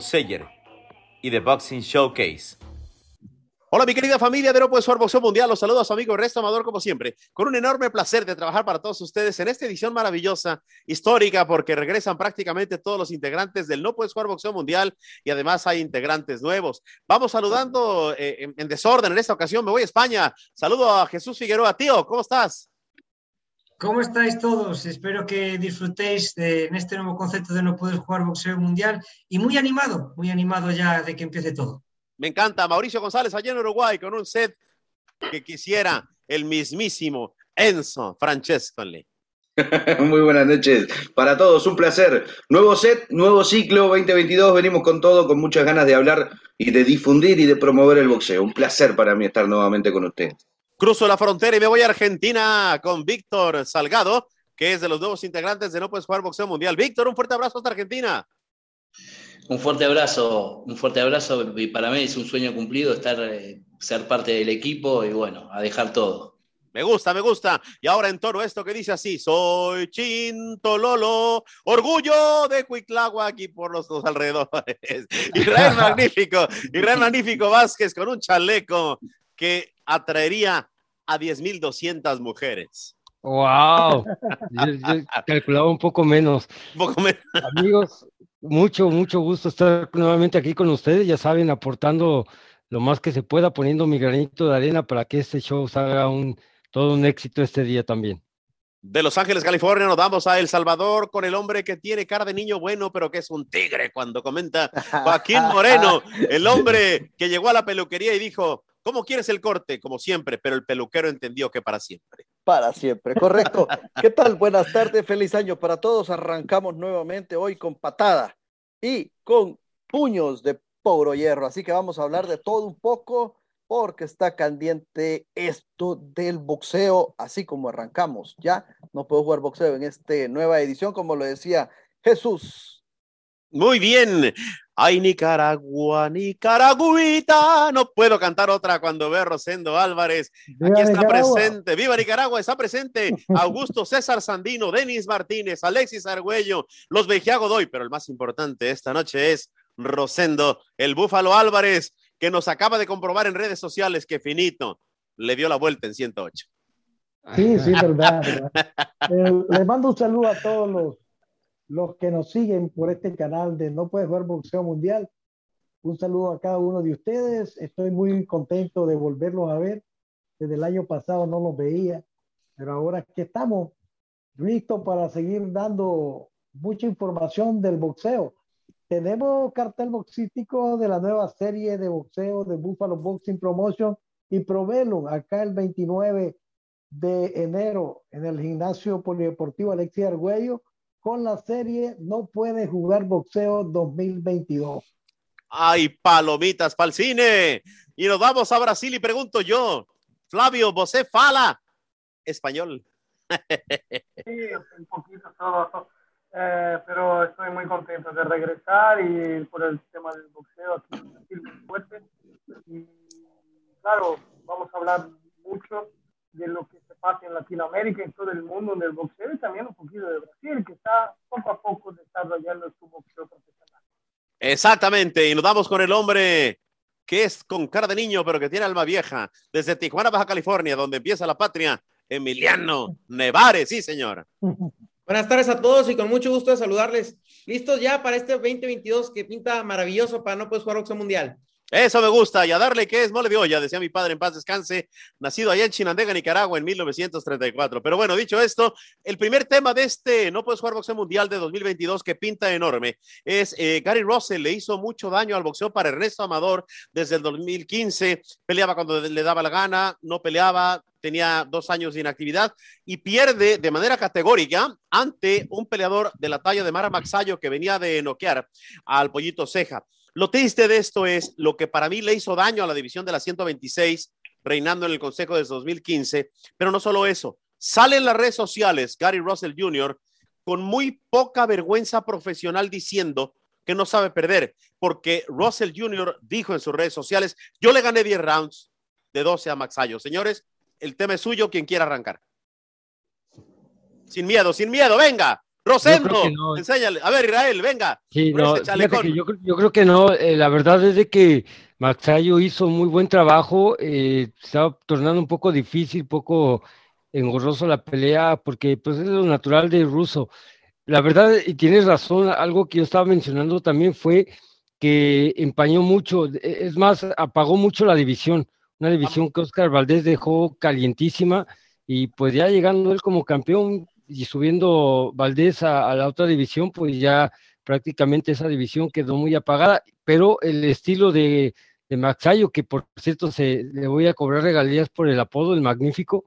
Sayer y The Boxing Showcase. Hola mi querida familia de No Puedes Jugar Boxeo Mundial, los saludos a su amigo Resto Amador como siempre, con un enorme placer de trabajar para todos ustedes en esta edición maravillosa, histórica, porque regresan prácticamente todos los integrantes del No Puedes Jugar Boxeo Mundial y además hay integrantes nuevos. Vamos saludando eh, en, en desorden en esta ocasión, me voy a España, saludo a Jesús Figueroa, tío, ¿cómo estás? ¿Cómo estáis todos? Espero que disfrutéis de, en este nuevo concepto de no poder jugar boxeo mundial y muy animado, muy animado ya de que empiece todo. Me encanta Mauricio González allá en Uruguay con un set que quisiera el mismísimo Enzo Francescoli. Muy buenas noches para todos, un placer. Nuevo set, nuevo ciclo 2022, venimos con todo, con muchas ganas de hablar y de difundir y de promover el boxeo. Un placer para mí estar nuevamente con ustedes. Cruzo la frontera y me voy a Argentina con Víctor Salgado, que es de los nuevos integrantes de No Puedes Jugar Boxeo Mundial. Víctor, un fuerte abrazo hasta Argentina. Un fuerte abrazo, un fuerte abrazo y para mí es un sueño cumplido estar, eh, ser parte del equipo y bueno, a dejar todo. Me gusta, me gusta. Y ahora en toro esto que dice así, soy Chinto Lolo, orgullo de Cuiclagua aquí por los dos alrededores. Israel Magnífico, Israel Magnífico Vázquez con un chaleco que atraería a 10.200 mujeres. ¡Wow! Yo, yo, calculaba un poco menos. Un poco menos. Amigos, mucho, mucho gusto estar nuevamente aquí con ustedes. Ya saben, aportando lo más que se pueda, poniendo mi granito de arena para que este show salga un, todo un éxito este día también. De Los Ángeles, California, nos vamos a El Salvador con el hombre que tiene cara de niño bueno, pero que es un tigre cuando comenta Joaquín Moreno, el hombre que llegó a la peluquería y dijo, ¿Cómo quieres el corte? Como siempre, pero el peluquero entendió que para siempre. Para siempre, correcto. ¿Qué tal? Buenas tardes, feliz año para todos. Arrancamos nuevamente hoy con patada y con puños de puro hierro. Así que vamos a hablar de todo un poco porque está caliente esto del boxeo, así como arrancamos. Ya no puedo jugar boxeo en esta nueva edición, como lo decía Jesús. Muy bien. Ay, Nicaragua, Nicaragüita. No puedo cantar otra cuando veo a Rosendo Álvarez. Viva Aquí está Nicaragua. presente. Viva Nicaragua, está presente Augusto César Sandino, Denis Martínez, Alexis Argüello, los Bejía Godoy, pero el más importante esta noche es Rosendo, el Búfalo Álvarez, que nos acaba de comprobar en redes sociales que finito le dio la vuelta en 108. Sí, sí, verdad. verdad. Eh, les mando un saludo a todos los, los que nos siguen por este canal de No Puedes Ver Boxeo Mundial. Un saludo a cada uno de ustedes. Estoy muy contento de volverlos a ver. Desde el año pasado no los veía, pero ahora que estamos listos para seguir dando mucha información del boxeo. Tenemos cartel boxístico de la nueva serie de boxeo de Buffalo Boxing Promotion y Provelo acá el 29 de enero en el gimnasio polideportivo Alexis Argüello con la serie No puede jugar boxeo 2022. ¡Ay, palomitas para el cine! Y nos vamos a Brasil y pregunto yo, Flavio, ¿vosé fala español? Sí, un poquito todo, eh, pero estoy muy contento de regresar y por el tema del boxeo aquí en Brasil muy fuerte. Y claro, vamos a hablar mucho de lo que se pasa en Latinoamérica y en todo el mundo en el boxeo y también un poquito de Brasil, que está poco a poco desarrollando su boxeo profesional. Exactamente, y nos vamos con el hombre que es con cara de niño, pero que tiene alma vieja, desde Tijuana, Baja California, donde empieza la patria, Emiliano Nevares, sí, señor. Buenas tardes a todos y con mucho gusto de saludarles. ¿Listos ya para este 2022 que pinta maravilloso para no puedes jugar boxeo mundial? Eso me gusta, y a darle que es mole de olla, decía mi padre en paz descanse, nacido allá en Chinandega, Nicaragua, en 1934. Pero bueno, dicho esto, el primer tema de este No Puedes Jugar Boxeo Mundial de 2022 que pinta enorme es eh, Gary Russell le hizo mucho daño al boxeo para Ernesto Amador desde el 2015, peleaba cuando le daba la gana, no peleaba, tenía dos años de inactividad y pierde de manera categórica ante un peleador de la talla de Mara Maxayo que venía de noquear al Pollito Ceja. Lo triste de esto es lo que para mí le hizo daño a la división de la 126, reinando en el Consejo desde 2015, pero no solo eso, sale en las redes sociales Gary Russell Jr. con muy poca vergüenza profesional diciendo que no sabe perder, porque Russell Jr. dijo en sus redes sociales, yo le gané 10 rounds de 12 a Maxayo. Señores, el tema es suyo, quien quiera arrancar. Sin miedo, sin miedo, venga. Rosendo, enséñale. A ver, Israel, venga. Sí, no, yo, yo, creo que no. Eh, la verdad es de que Maxayo hizo muy buen trabajo. Eh, estaba tornando un poco difícil, poco engorroso la pelea, porque pues es lo natural de Russo. La verdad, y tienes razón, algo que yo estaba mencionando también fue que empañó mucho, e, es más, apagó mucho la división, una división que Oscar Valdés dejó calientísima y pues ya llegando él como campeón y subiendo Valdés a, la otra división, pues ya prácticamente esa división quedó muy apagada, pero el estilo de, de Maxayo, que por cierto se, le voy a cobrar regalías por el apodo, el magnífico,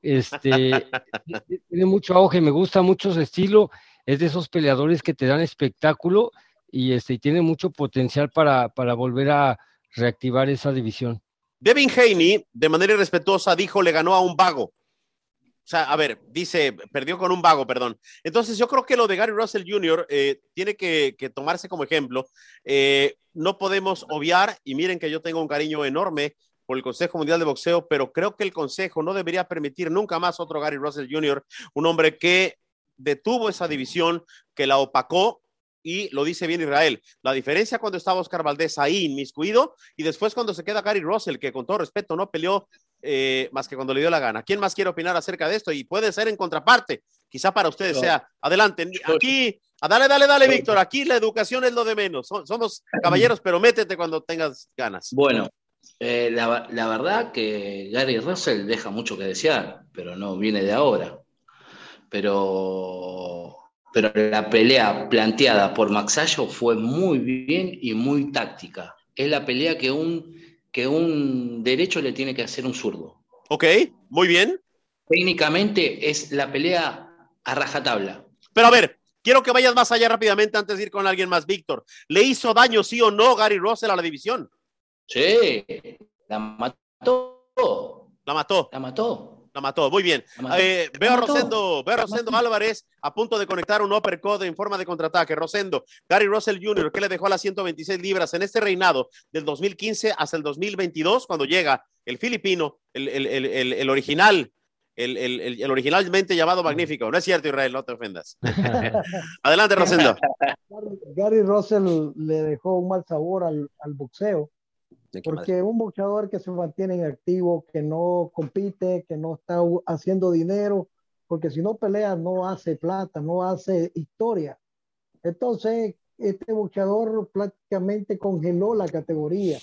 este, tiene mucho auge, me gusta mucho su estilo, es de esos peleadores que te dan espectáculo y, este, tiene mucho potencial para, para volver a reactivar esa división. Devin Haney, de manera irrespetuosa, dijo le ganó a un vago. O sea, a ver, dice, perdió con un vago, perdón. Entonces, yo creo que lo de Gary Russell Jr. Eh, tiene que, tomarse como ejemplo. Eh, no podemos obviar, y miren que yo tengo un cariño enorme por el Consejo Mundial de Boxeo, pero creo que el Consejo no debería permitir nunca más otro Gary Russell Jr., un hombre que detuvo esa división, que la opacó y lo dice bien Israel. La diferencia cuando estaba Oscar Valdés ahí inmiscuido y después cuando se queda Gary Russell, que con todo respeto no peleó eh, más que cuando le dio la gana. ¿Quién más quiere opinar acerca de esto? Y puede ser en contraparte. Quizá para ustedes sea. Adelante. Aquí, a dale, dale, dale, Víctor. Aquí la educación es lo de menos. Somos caballeros, pero métete cuando tengas ganas. Bueno, eh, la, la verdad que Gary Russell deja mucho que desear, pero no viene de ahora. Pero pero la pelea planteada por Maxayo fue muy bien y muy táctica. Es la pelea que un, que un derecho le tiene que hacer un zurdo. Ok, muy bien. Técnicamente es la pelea a rajatabla. Pero a ver, quiero que vayas más allá rápidamente antes de ir con alguien más, Víctor. ¿Le hizo daño, sí o no, Gary Russell a la división? Sí, la mató. La mató. La mató. La mató, muy bien. Eh, veo a Rosendo, veo a Rosendo Álvarez a punto de conectar un uppercut en forma de contraataque. Rosendo, Gary Russell Jr., que le dejó a las 126 libras en este reinado del 2015 hasta el 2022, cuando llega el filipino, el, original, el, originalmente llamado Magnífico. No es cierto, Israel, no te ofendas. Adelante, Rosendo. Gary Russell le dejó un mal sabor al, al boxeo porque un boxeador que se mantiene en activo, que no compite, que no está haciendo dinero, porque si no pelea no hace plata, no hace historia. Entonces, este boxeador prácticamente congeló la categoría,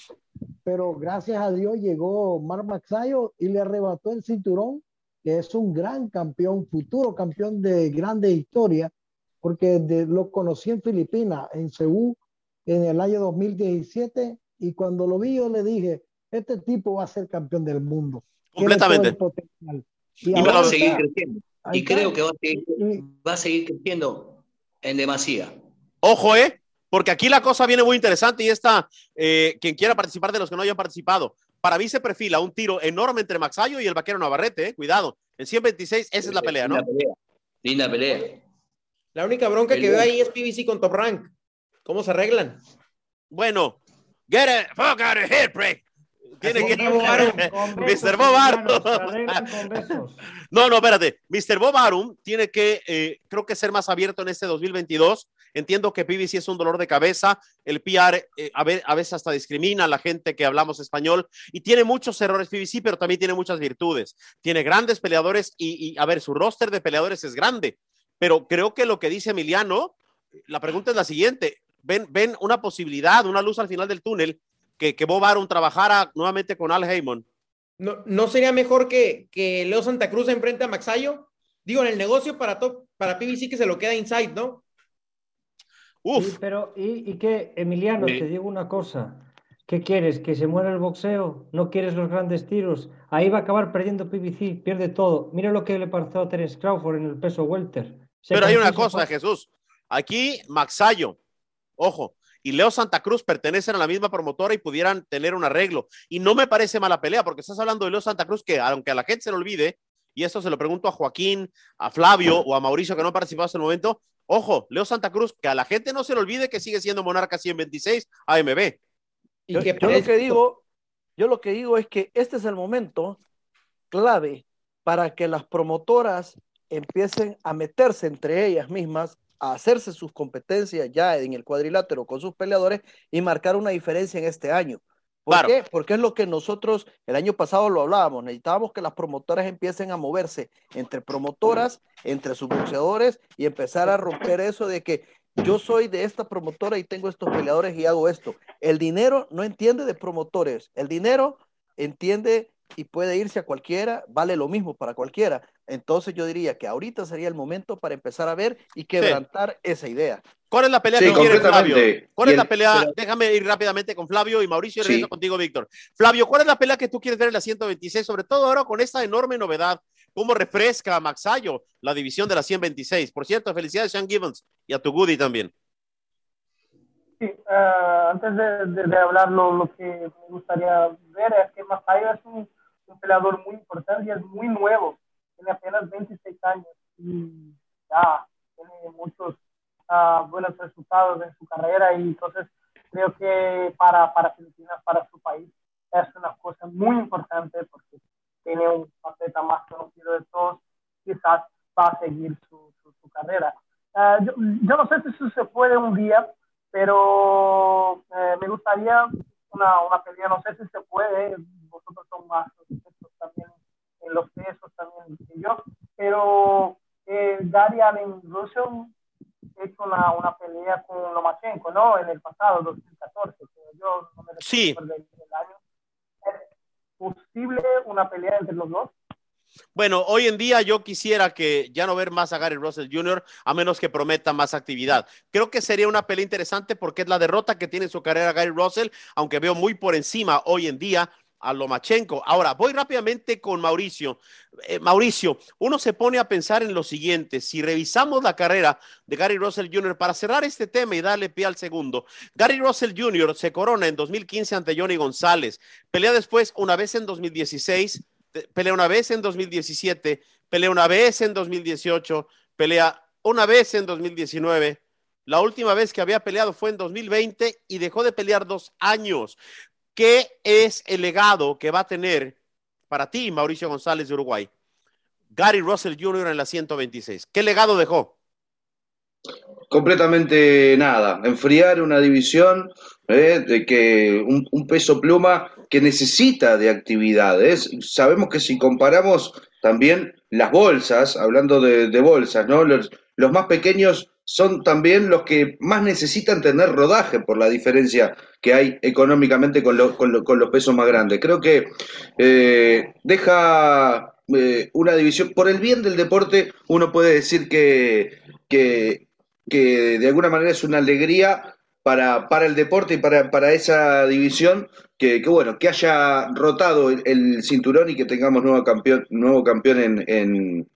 pero gracias a Dios llegó Mar Maxayo y le arrebató el cinturón, que es un gran campeón, futuro campeón de grande historia, porque lo conocí en Filipinas, en Seúl, en el año 2017 y cuando lo vi yo le dije, este tipo va a ser campeón del mundo. Completamente. Y, va a seguir creciendo. Y creo que va a, seguir, creciendo en demasía. Ojo, ¿eh? Porque aquí la cosa viene muy interesante y está, eh, quien quiera participar de los que no hayan participado, para mí se perfila un tiro enorme entre Maxayo y el vaquero Navarrete, ¿eh? cuidado. En 126, esa es la pelea, ¿no? Linda pelea. La única bronca que veo ahí es PBC con Top Rank. ¿Cómo se arreglan? Bueno, Get it, fuck out of here, break. Tiene que Mr. Bob Arum. No, no, espérate. Mr. Bob Arum tiene que, eh, creo que ser más abierto en este 2022. Entiendo que PBC es un dolor de cabeza. El PR eh, a, veces hasta discrimina a la gente que hablamos español y tiene muchos errores PBC, pero también tiene muchas virtudes. Tiene grandes peleadores y, y, a ver, su roster de peleadores es grande. Pero creo que lo que dice Emiliano, la pregunta es la siguiente ven, ven una posibilidad, una luz al final del túnel, que, que Bob Arum trabajara nuevamente con Al Heyman. ¿No, ¿No sería mejor que, que Leo Santa Cruz enfrente a Maxayo? Digo, en el negocio para, top, para PBC que se lo queda inside, ¿no? Uf. pero, ¿y, y qué, Emiliano? Te digo una cosa. ¿Qué quieres? ¿Que se muera el boxeo? ¿No quieres los grandes tiros? Ahí va a acabar perdiendo PBC, pierde todo. Mira lo que le pasó a Terence Crawford en el peso welter. pero hay una cosa, Jesús. Aquí, Maxayo, Ojo, y Leo Santa Cruz pertenecen a la misma promotora y pudieran tener un arreglo. Y no me parece mala pelea, porque estás hablando de Leo Santa Cruz, que aunque a la gente se le olvide, y esto se lo pregunto a Joaquín, a Flavio o a Mauricio, que no ha participado hasta el momento, ojo, Leo Santa Cruz, que a la gente no se le olvide que sigue siendo Monarca 126 AMB. Y yo, yo lo que digo, yo lo que digo es que este es el momento clave para que las promotoras empiecen a meterse entre ellas mismas, a hacerse sus competencias ya en el cuadrilátero con sus peleadores y marcar una diferencia en este año. ¿Por qué? Porque es lo que nosotros el año pasado lo hablábamos. Necesitábamos que las promotoras empiecen a moverse entre promotoras, entre sus boxeadores y empezar a romper eso de que yo soy de esta promotora y tengo estos peleadores y hago esto. El dinero no entiende de promotores. El dinero entiende y puede irse a cualquiera, vale lo mismo para cualquiera. Entonces yo diría que ahorita sería el momento para empezar a ver y quebrantar esa idea. ¿Cuál es la pelea que quiere Flavio? ¿Cuál es la pelea? Déjame ir rápidamente con Flavio y Mauricio y regreso contigo, Víctor. Flavio, ¿cuál es la pelea que tú quieres ver en la 126? Sobre todo ahora con esta enorme novedad, cómo refresca a Maxayo la división de la 126. Por cierto, felicidades a Sean Gibbons y a tu Goody también. Sí, uh, antes de, de, de hablar lo, lo, que me gustaría ver es que Maxayo es un, un peleador muy importante y es muy nuevo. Tiene apenas 26 años y ya tiene muchos uh, buenos resultados en su carrera y entonces creo que para, para Filipinas, para su país, es una cosa muy importante porque tiene un faceta más conocido de todos, quizás va a seguir su, su, su carrera. Uh, yo, yo, no sé si eso se puede un día, pero eh, me gustaría una, una pelea, no sé si se puede, vosotros son más también en los pesos también que yo, pero eh, Gary Allen Russell hecho una, una pelea con Lomachenko, ¿no? En el pasado, 2014, yo no me sí. del, del año. ¿Es posible una pelea entre los dos? Bueno, hoy en día yo quisiera que ya no ver más a Gary Russell Jr. a menos que prometa más actividad. Creo que sería una pelea interesante porque es la derrota que tiene en su carrera Gary Russell, aunque veo muy por encima hoy en día a Lomachenko. Ahora, voy rápidamente con Mauricio. Eh, Mauricio, uno se pone a pensar en lo siguiente, si revisamos la carrera de Gary Russell Jr., para cerrar este tema y darle pie al segundo, Gary Russell Jr. se corona en 2015 ante Johnny González, pelea después una vez en 2016, pelea una vez en 2017, pelea una vez en 2018, pelea una vez en 2019. La última vez que había peleado fue en 2020 y dejó de pelear dos años. ¿Qué es el legado que va a tener para ti, Mauricio González de Uruguay? Gary Russell Jr. en la 126. ¿Qué legado dejó? Completamente nada. Enfriar una división ¿eh? de que un, peso pluma que necesita de actividades. Sabemos que si comparamos también las bolsas, hablando de, bolsas, ¿no? Los más pequeños son también los que más necesitan tener rodaje por la diferencia que hay económicamente con, con, con los pesos más grandes. Creo que eh, deja eh, una división, por el bien del deporte, uno puede decir que, que, que de alguna manera es una alegría para, para el deporte y para, para esa división que, bueno, que haya rotado el, cinturón y que tengamos nuevo campeón, nuevo campeón en,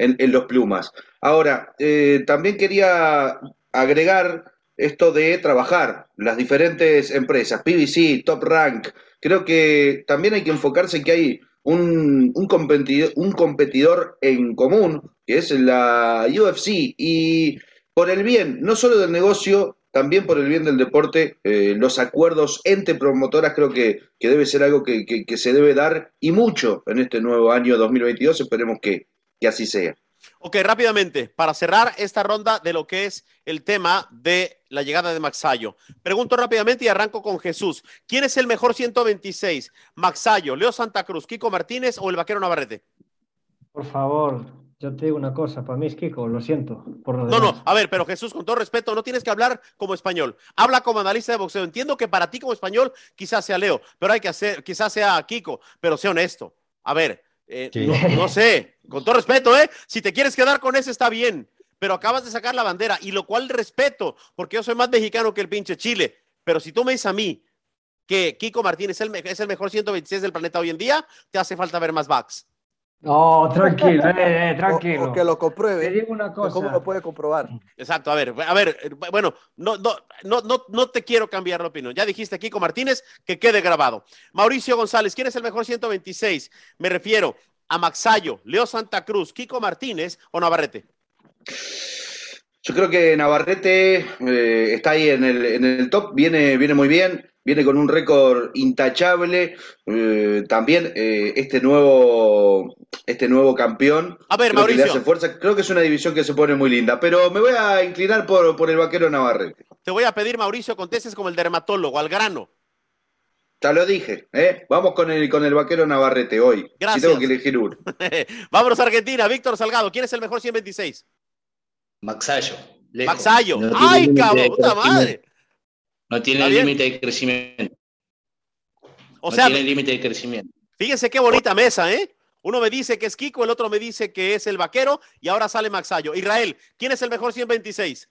en, los plumas. Ahora, eh, también quería agregar esto de trabajar, las diferentes empresas, PVC, Top Rank, creo que también hay que enfocarse en que hay un, un, competidor, un competidor en común, que es la UFC, y por el bien, no solo del negocio, también por el bien del deporte, eh, los acuerdos entre promotoras creo que, que debe ser algo que, que, que, se debe dar y mucho en este nuevo año 2022, esperemos que, que así sea. Ok, rápidamente, para cerrar esta ronda de lo que es el tema de la llegada de Maxayo. Pregunto rápidamente y arranco con Jesús. ¿Quién es el mejor 126? ¿Maxayo, Leo Santa Cruz, Kiko Martínez o el vaquero Navarrete? Por favor, yo te digo una cosa, para mí es Kiko, lo siento. Por lo no, no, a ver, pero Jesús, con todo respeto, no tienes que hablar como español. Habla como analista de boxeo. Entiendo que para ti como español quizás sea Leo, pero hay que hacer, quizás sea Kiko, pero sea honesto. A ver, eh, sí. no, no, sé, con todo respeto, ¿eh? Si te quieres quedar con ese está bien, pero acabas de sacar la bandera, y lo cual respeto, porque yo soy más mexicano que el pinche Chile. Pero si tú me dices a mí que Kiko Martínez es el, es el mejor 126 del planeta hoy en día, te hace falta ver más backs. No, tranquilo, eh, eh, tranquilo. O, o, que lo compruebe. Te digo una cosa. ¿Cómo lo puede comprobar? Exacto, a ver, a ver, bueno, no, no, no, no, no te quiero cambiar la opinión. Ya dijiste Kiko Martínez, que quede grabado. Mauricio González, ¿quién es el mejor 126? Me refiero a Maxayo, Leo Santa Cruz, Kiko Martínez o Navarrete. Yo creo que Navarrete eh, está ahí en el, en el top, viene, viene muy bien, viene con un récord intachable. Eh, también eh, este nuevo este nuevo campeón. A ver, Mauricio. hace fuerza. Creo que es una división que se pone muy linda, pero me voy a inclinar por, por el vaquero Navarrete. Te voy a pedir, Mauricio, contestes como el dermatólogo, al grano. Ya lo dije, ¿eh? Vamos con el, con el vaquero Navarrete hoy. Gracias. Si tengo que elegir uno. Vámonos a Argentina. Víctor Salgado, ¿quién es el mejor 126? Maxayo. Maxayo. ¡Ay, cabrón! ¡Puta madre! No tiene límite de crecimiento. O sea, no tiene límite de crecimiento. Fíjense qué bonita mesa, ¿eh? Uno me dice que es Kiko, el otro me dice que es el vaquero y ahora sale Maxayo. Israel, ¿quién es el mejor 126?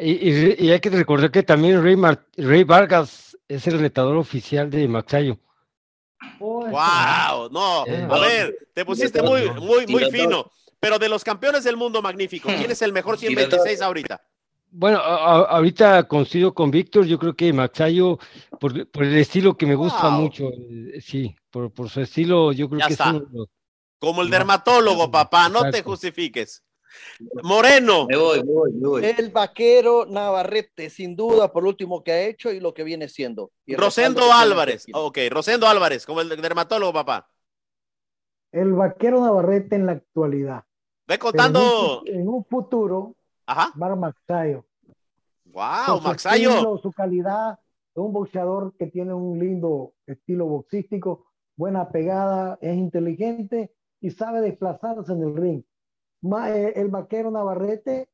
Y, y, hay que recordar que también Rey, Vargas es el retador oficial de Maxayo. ¡Wow! No, a ver, te pusiste muy, muy, muy fino. Pero de los campeones del mundo magnífico, ¿quién es el mejor 126 ahorita? Bueno, ahorita coincido con Víctor, yo creo que Maxayo, por, el estilo que me gusta mucho, eh, sí, por, su estilo, yo creo que es Como el dermatólogo, papá, no te justifiques. Moreno. Me voy, me voy, me voy. El vaquero Navarrete, sin duda, por último que ha hecho y lo que viene siendo. Rosendo Álvarez. Ok, Rosendo Álvarez, como el dermatólogo, papá. El vaquero Navarrete en la actualidad. Ve contando. En un, futuro, Ajá. Mar Maxayo. Wow, Maxayo. su calidad, es un boxeador que tiene un lindo estilo boxístico, buena pegada, es inteligente y sabe desplazarse en el ring. Eh, el vaquero Navarrete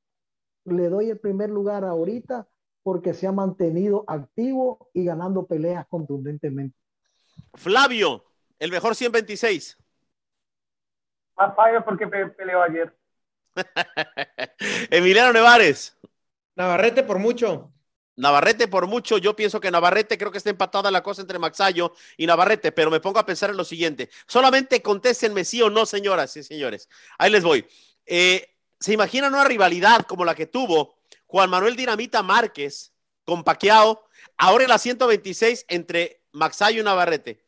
le doy el primer lugar ahorita porque se ha mantenido activo y ganando peleas contundentemente. Flavio, el mejor 126. Más fallo porque peleó ayer. Emiliano Nevares. Navarrete por mucho. Navarrete por mucho, yo pienso que Navarrete creo que está empatada la cosa entre Maxayo y Navarrete, pero me pongo a pensar en lo siguiente. Solamente contéstenme sí o no, señoras y señores. Ahí les voy. Eh, ¿Se imaginan una rivalidad como la que tuvo Juan Manuel Dinamita Márquez con Paquiao, ahora en la 126 entre Maxayo y Navarrete?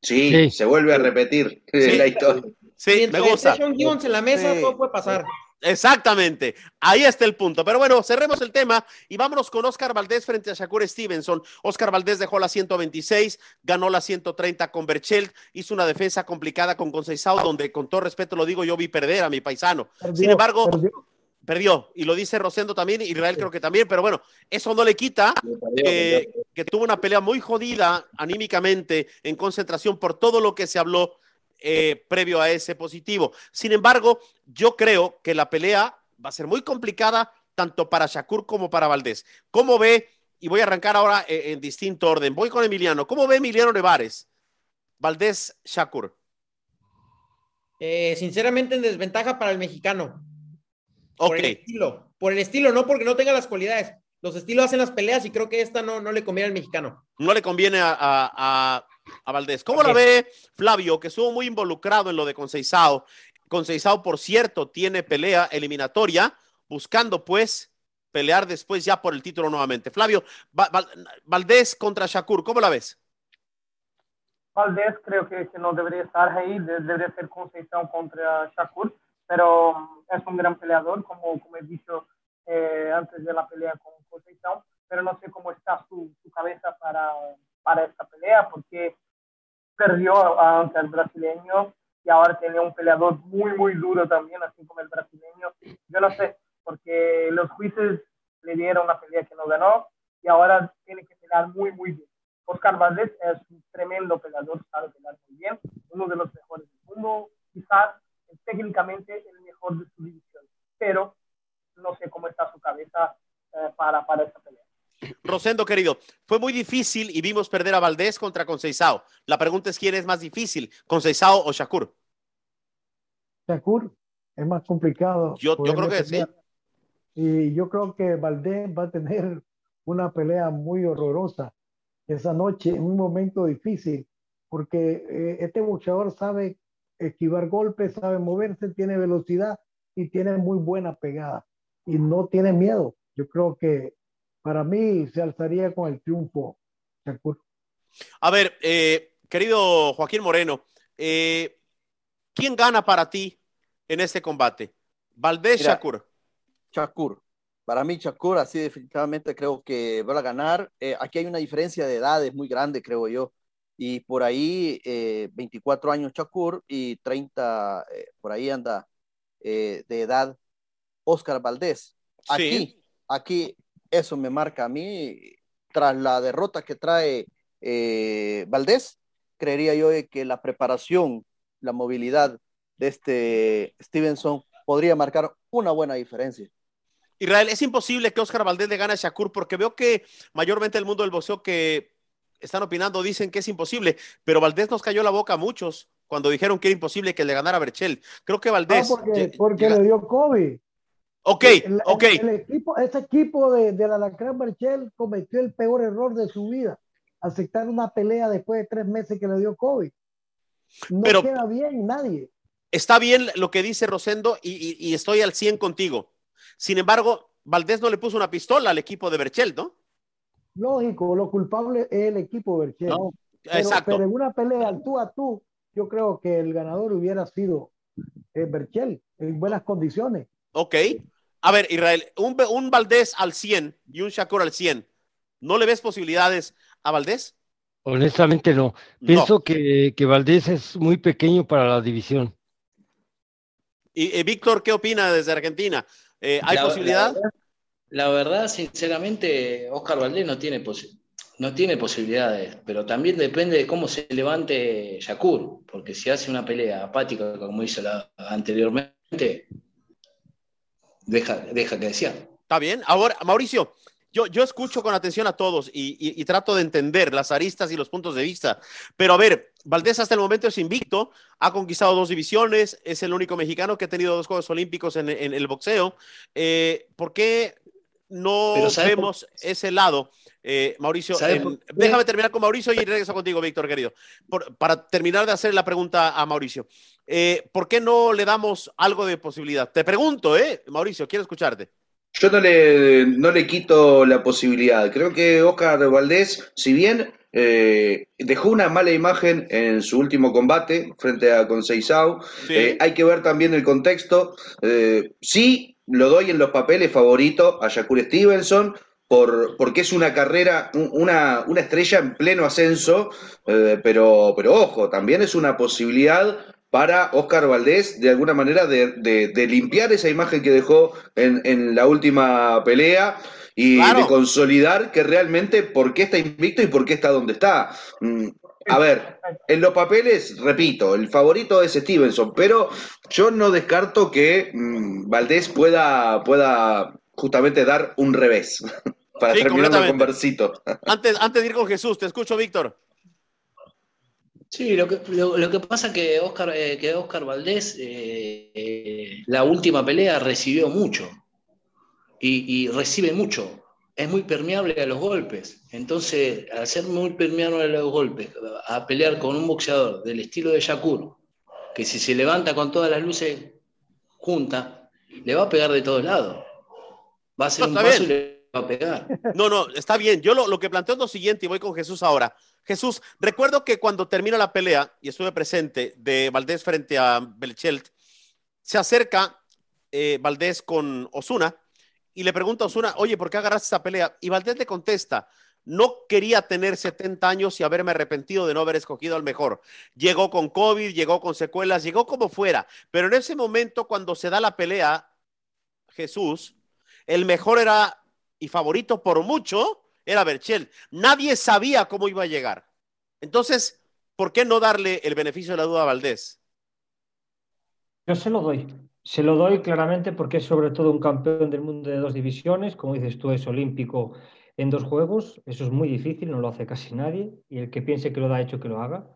Sí, se vuelve a repetir la historia. Sí, me gusta. en la mesa, todo puede pasar. Exactamente, ahí está el punto. Pero bueno, cerremos el tema y vámonos con Oscar Valdés frente a Shakur Stevenson. Oscar Valdés dejó la 126, ganó la 130 con Berchelt, hizo una defensa complicada con Conceizao, donde con todo respeto lo digo, yo vi perder a mi paisano. Sin embargo, perdió. y lo dice Rosendo también, Israel creo que también, pero bueno, eso no le quita que, que tuvo una pelea muy jodida anímicamente en concentración por todo lo que se habló eh, previo a ese positivo. Sin embargo, yo creo que la pelea va a ser muy complicada tanto para Shakur como para Valdés. ¿Cómo ve? Y voy a arrancar ahora eh, en, distinto orden. Voy con Emiliano. ¿Cómo ve Emiliano Nevares? Valdés Shakur. Eh, sinceramente en desventaja para el mexicano. Por el estilo. Por el estilo, no porque no tenga las cualidades. Los estilos hacen las peleas y creo que esta no, no le conviene al mexicano. No le conviene a a Valdés. ¿Cómo la ve Flavio, que estuvo muy involucrado en lo de Conceizao? Conceizao, por cierto, tiene pelea eliminatoria, buscando pues pelear después ya por el título nuevamente. Flavio, Valdés contra Shakur, ¿cómo la ves? Valdés creo que, no debería estar ahí, debería ser Conceizao contra Shakur, pero es un gran peleador, como, como he dicho eh, antes de la pelea con Conceizao, pero no sé cómo está su cabeza para para esta pelea porque perdió ante el brasileño y ahora tiene un peleador muy, muy duro también, así como el brasileño. Yo no sé, porque los jueces le dieron una pelea que no ganó y ahora tiene que pelear muy, muy bien. Oscar Valdez es un tremendo peleador, sabe pelear muy bien, uno de los mejores del mundo, quizás técnicamente el mejor de su división, pero no sé cómo está su cabeza eh, para, para esta pelea. Rosendo, querido, fue muy difícil y vimos perder a Valdés contra Conceizao. La pregunta es quién es más difícil, Conceizao o Shakur. Shakur es más complicado. Yo, creo que sí. Y yo creo que Valdés va a tener una pelea muy horrorosa esa noche, en un momento difícil, porque eh, este boxeador sabe esquivar golpes, sabe moverse, tiene velocidad y tiene muy buena pegada y no tiene miedo. Yo creo que para mí se alzaría con el triunfo. A ver, eh, querido Joaquín Moreno, eh, ¿quién gana para ti en este combate? ¿Valdés Shakur? Shakur. Para mí, Shakur, así definitivamente creo que va a ganar. Eh, aquí hay una diferencia de edades muy grande, creo yo. Y por ahí, 24 años Shakur y 30, por ahí anda de edad Oscar Valdés. Aquí, aquí, eso me marca a mí, tras la derrota que trae Valdés, creería yo que la preparación, la movilidad de este Stevenson podría marcar una buena diferencia. Israel, es imposible que Oscar Valdés le gane a Shakur porque veo que mayormente el mundo del boxeo que están opinando dicen que es imposible, pero Valdés nos cayó la boca a muchos cuando dijeron que era imposible que le ganara a Berchel. Creo que Valdés. porque, le dio COVID. Ok, ok. El, equipo, ese equipo de, de la Alacrán Berchel cometió el peor error de su vida, aceptar una pelea después de tres meses que le dio COVID. No pero, queda bien nadie. Está bien lo que dice Rosendo y, estoy al 100 contigo. Sin embargo, Valdés no le puso una pistola al equipo de Berchel, ¿no? Lógico, lo culpable es el equipo Berchel. Exacto. Pero en una pelea al tú a tú, yo creo que el ganador hubiera sido eh, Berchel en buenas condiciones. Ok. A ver, Israel, un, un Valdés al 100 y un Shakur al 100. ¿No le ves posibilidades a Valdés? Honestamente no. Pienso Que, que Valdés es muy pequeño para la división. Y eh, Víctor, ¿qué opina desde Argentina? Eh, ¿Hay posibilidad? La verdad, sinceramente, Oscar Valdés no tiene, no tiene posibilidades, pero también depende de cómo se levante Yakur, porque si hace una pelea apática, como hizo la, anteriormente, deja, deja que decía. Está bien. Ahora, Mauricio, yo, yo escucho con atención a todos y, trato de entender las aristas y los puntos de vista. Pero a ver, Valdés hasta el momento es invicto, ha conquistado dos divisiones, es el único mexicano que ha tenido dos Juegos Olímpicos en, el boxeo. Eh, ¿Por qué no vemos ese lado? Eh, Mauricio, déjame terminar con Mauricio y regreso contigo, Víctor, querido. para terminar de hacer la pregunta a Mauricio. Eh, ¿Por qué no le damos algo de posibilidad? Te pregunto, ¿eh? Mauricio, quiero escucharte. Yo no le, no le quito la posibilidad. Creo que Oscar Valdés, si bien eh, dejó una mala imagen en su último combate frente a Conceizao, eh, hay que ver también el contexto. Eh, sí, lo doy en los papeles favorito a Shakur Stevenson, por, porque es una carrera, una, una estrella en pleno ascenso, pero, pero ojo, también es una posibilidad para Oscar Valdés, de alguna manera, de, limpiar esa imagen que dejó en, la última pelea y de consolidar que realmente por qué está invicto y por qué está donde está. Mm, a ver, en los papeles, repito, el favorito es Stevenson, pero yo no descarto que mm, Valdés pueda, pueda justamente dar un revés para terminar con Versito. Antes, antes de ir con Jesús, te escucho, Víctor. Sí, lo que, lo, que pasa que Oscar, eh, que Oscar Valdés, eh, eh, la última pelea recibió mucho y, recibe mucho. Es muy permeable a los golpes. Entonces, al ser muy permeable a los golpes, a pelear con un boxeador del estilo de Shakur, que si se levanta con todas las luces juntas, le va a pegar de todos lados. Va a ser un paso y le a pegar. No, no, está bien. Yo lo, lo que planteo es lo siguiente y voy con Jesús ahora. Jesús, recuerdo que cuando termina la pelea, y estuve presente, de Valdés frente a Belchelt, se acerca eh, Valdés con Osuna y le pregunta a Osuna, oye, ¿por qué agarraste esa pelea? Y Valdés le contesta, no quería tener 70 años y haberme arrepentido de no haber escogido al mejor. Llegó con COVID, llegó con secuelas, llegó como fuera, pero en ese momento cuando se da la pelea, Jesús, el mejor era y favorito por mucho era Berchel. Nadie sabía cómo iba a llegar. Entonces, ¿por qué no darle el beneficio de la duda a Valdés? Yo se lo doy. Se lo doy claramente porque es sobre todo un campeón del mundo de dos divisiones. Como dices tú, es olímpico en dos juegos. Eso es muy difícil, no lo hace casi nadie. Y el que piense que lo da hecho, que lo haga.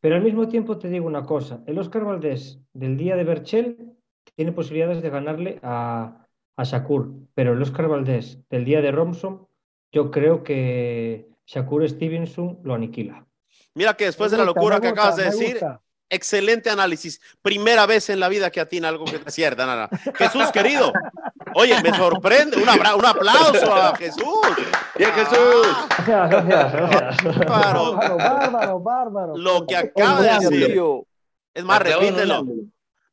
Pero al mismo tiempo te digo una cosa. El Oscar Valdés del día de Berchel tiene posibilidades de ganarle a, a Shakur. Pero el Oscar Valdés del día de Romson yo creo que Shakur Stevenson lo aniquila. Mira que después de la locura que acabas de decir, excelente análisis. Primera vez en la vida que atina algo que te cierta, nada. Jesús, querido. Oye, me sorprende. Un, un aplauso a Jesús. Bien, Jesús. Gracias, gracias. Bárbaro, bárbaro, bárbaro. Lo que acaba de decir. Es más, repítelo.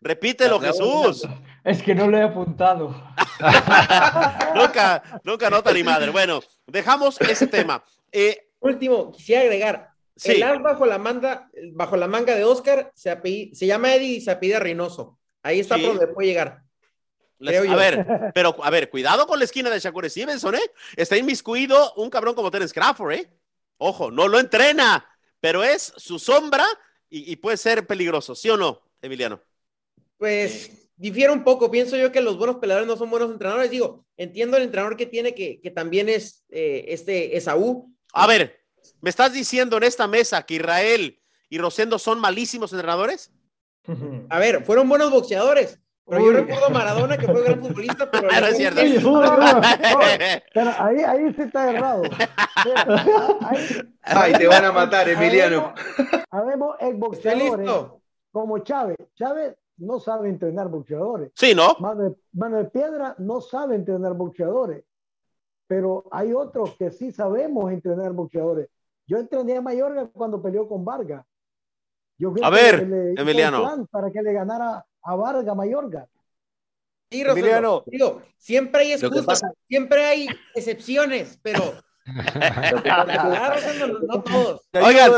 Repítelo, Jesús. Es que no lo he apuntado. nunca, nunca nota ni madre. Bueno, dejamos ese tema. Eh, Último, quisiera agregar. El as bajo la, manga, bajo la manga de Oscar se, se llama Eddie y se apide Reynoso. Ahí está por donde puede llegar. a ver, pero a ver, cuidado con la esquina de Shakur Stevenson, ¿eh? Está inmiscuido un cabrón como Terence Crawford, ¿eh? Ojo, no lo entrena, pero es su sombra y, puede ser peligroso, ¿sí o no, Emiliano? Pues difiere un poco. Pienso yo que los buenos peleadores no son buenos entrenadores. Digo, entiendo el entrenador que tiene, que, también es eh, este Esaú. A ver, ¿me estás diciendo en esta mesa que Israel y Rosendo son malísimos entrenadores? A ver, fueron buenos boxeadores. Pero yo recuerdo a Maradona, que fue gran futbolista, pero... no es cierto. pero ahí, ahí sí está errado. Ay, te van a matar, Emiliano. Habemos el boxeador como Chávez. Chávez no sabe entrenar boxeadores. Sí, ¿no? Mano de, Piedra no sabe entrenar boxeadores. Pero hay otros que sí sabemos entrenar boxeadores. Yo entrené a Mayorga cuando peleó con Vargas. Yo a ver, Emiliano. Para que le ganara a Vargas Mayorga. Sí, Emiliano. Digo, siempre hay excusas, siempre hay excepciones, pero no, todos. Oigan,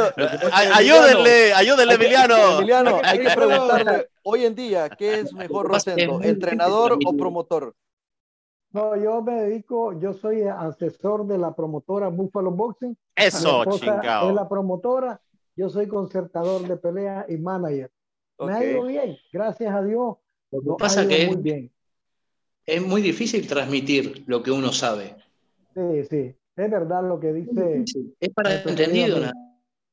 ayúdenle, ayúdenle, Emiliano. Emiliano, hay que preguntarle hoy en día, ¿qué es mejor, Rosendo? ¿Entrenador o promotor? No, yo me dedico, yo soy asesor de la promotora Buffalo Boxing. Eso, chingado. Es la promotora, yo soy concertador de pelea y manager. Me ha ido bien, gracias a Dios. Lo que pasa que muy es muy difícil transmitir lo que uno sabe. Sí, sí. Es verdad lo que dice. Es para entendido. ¿no?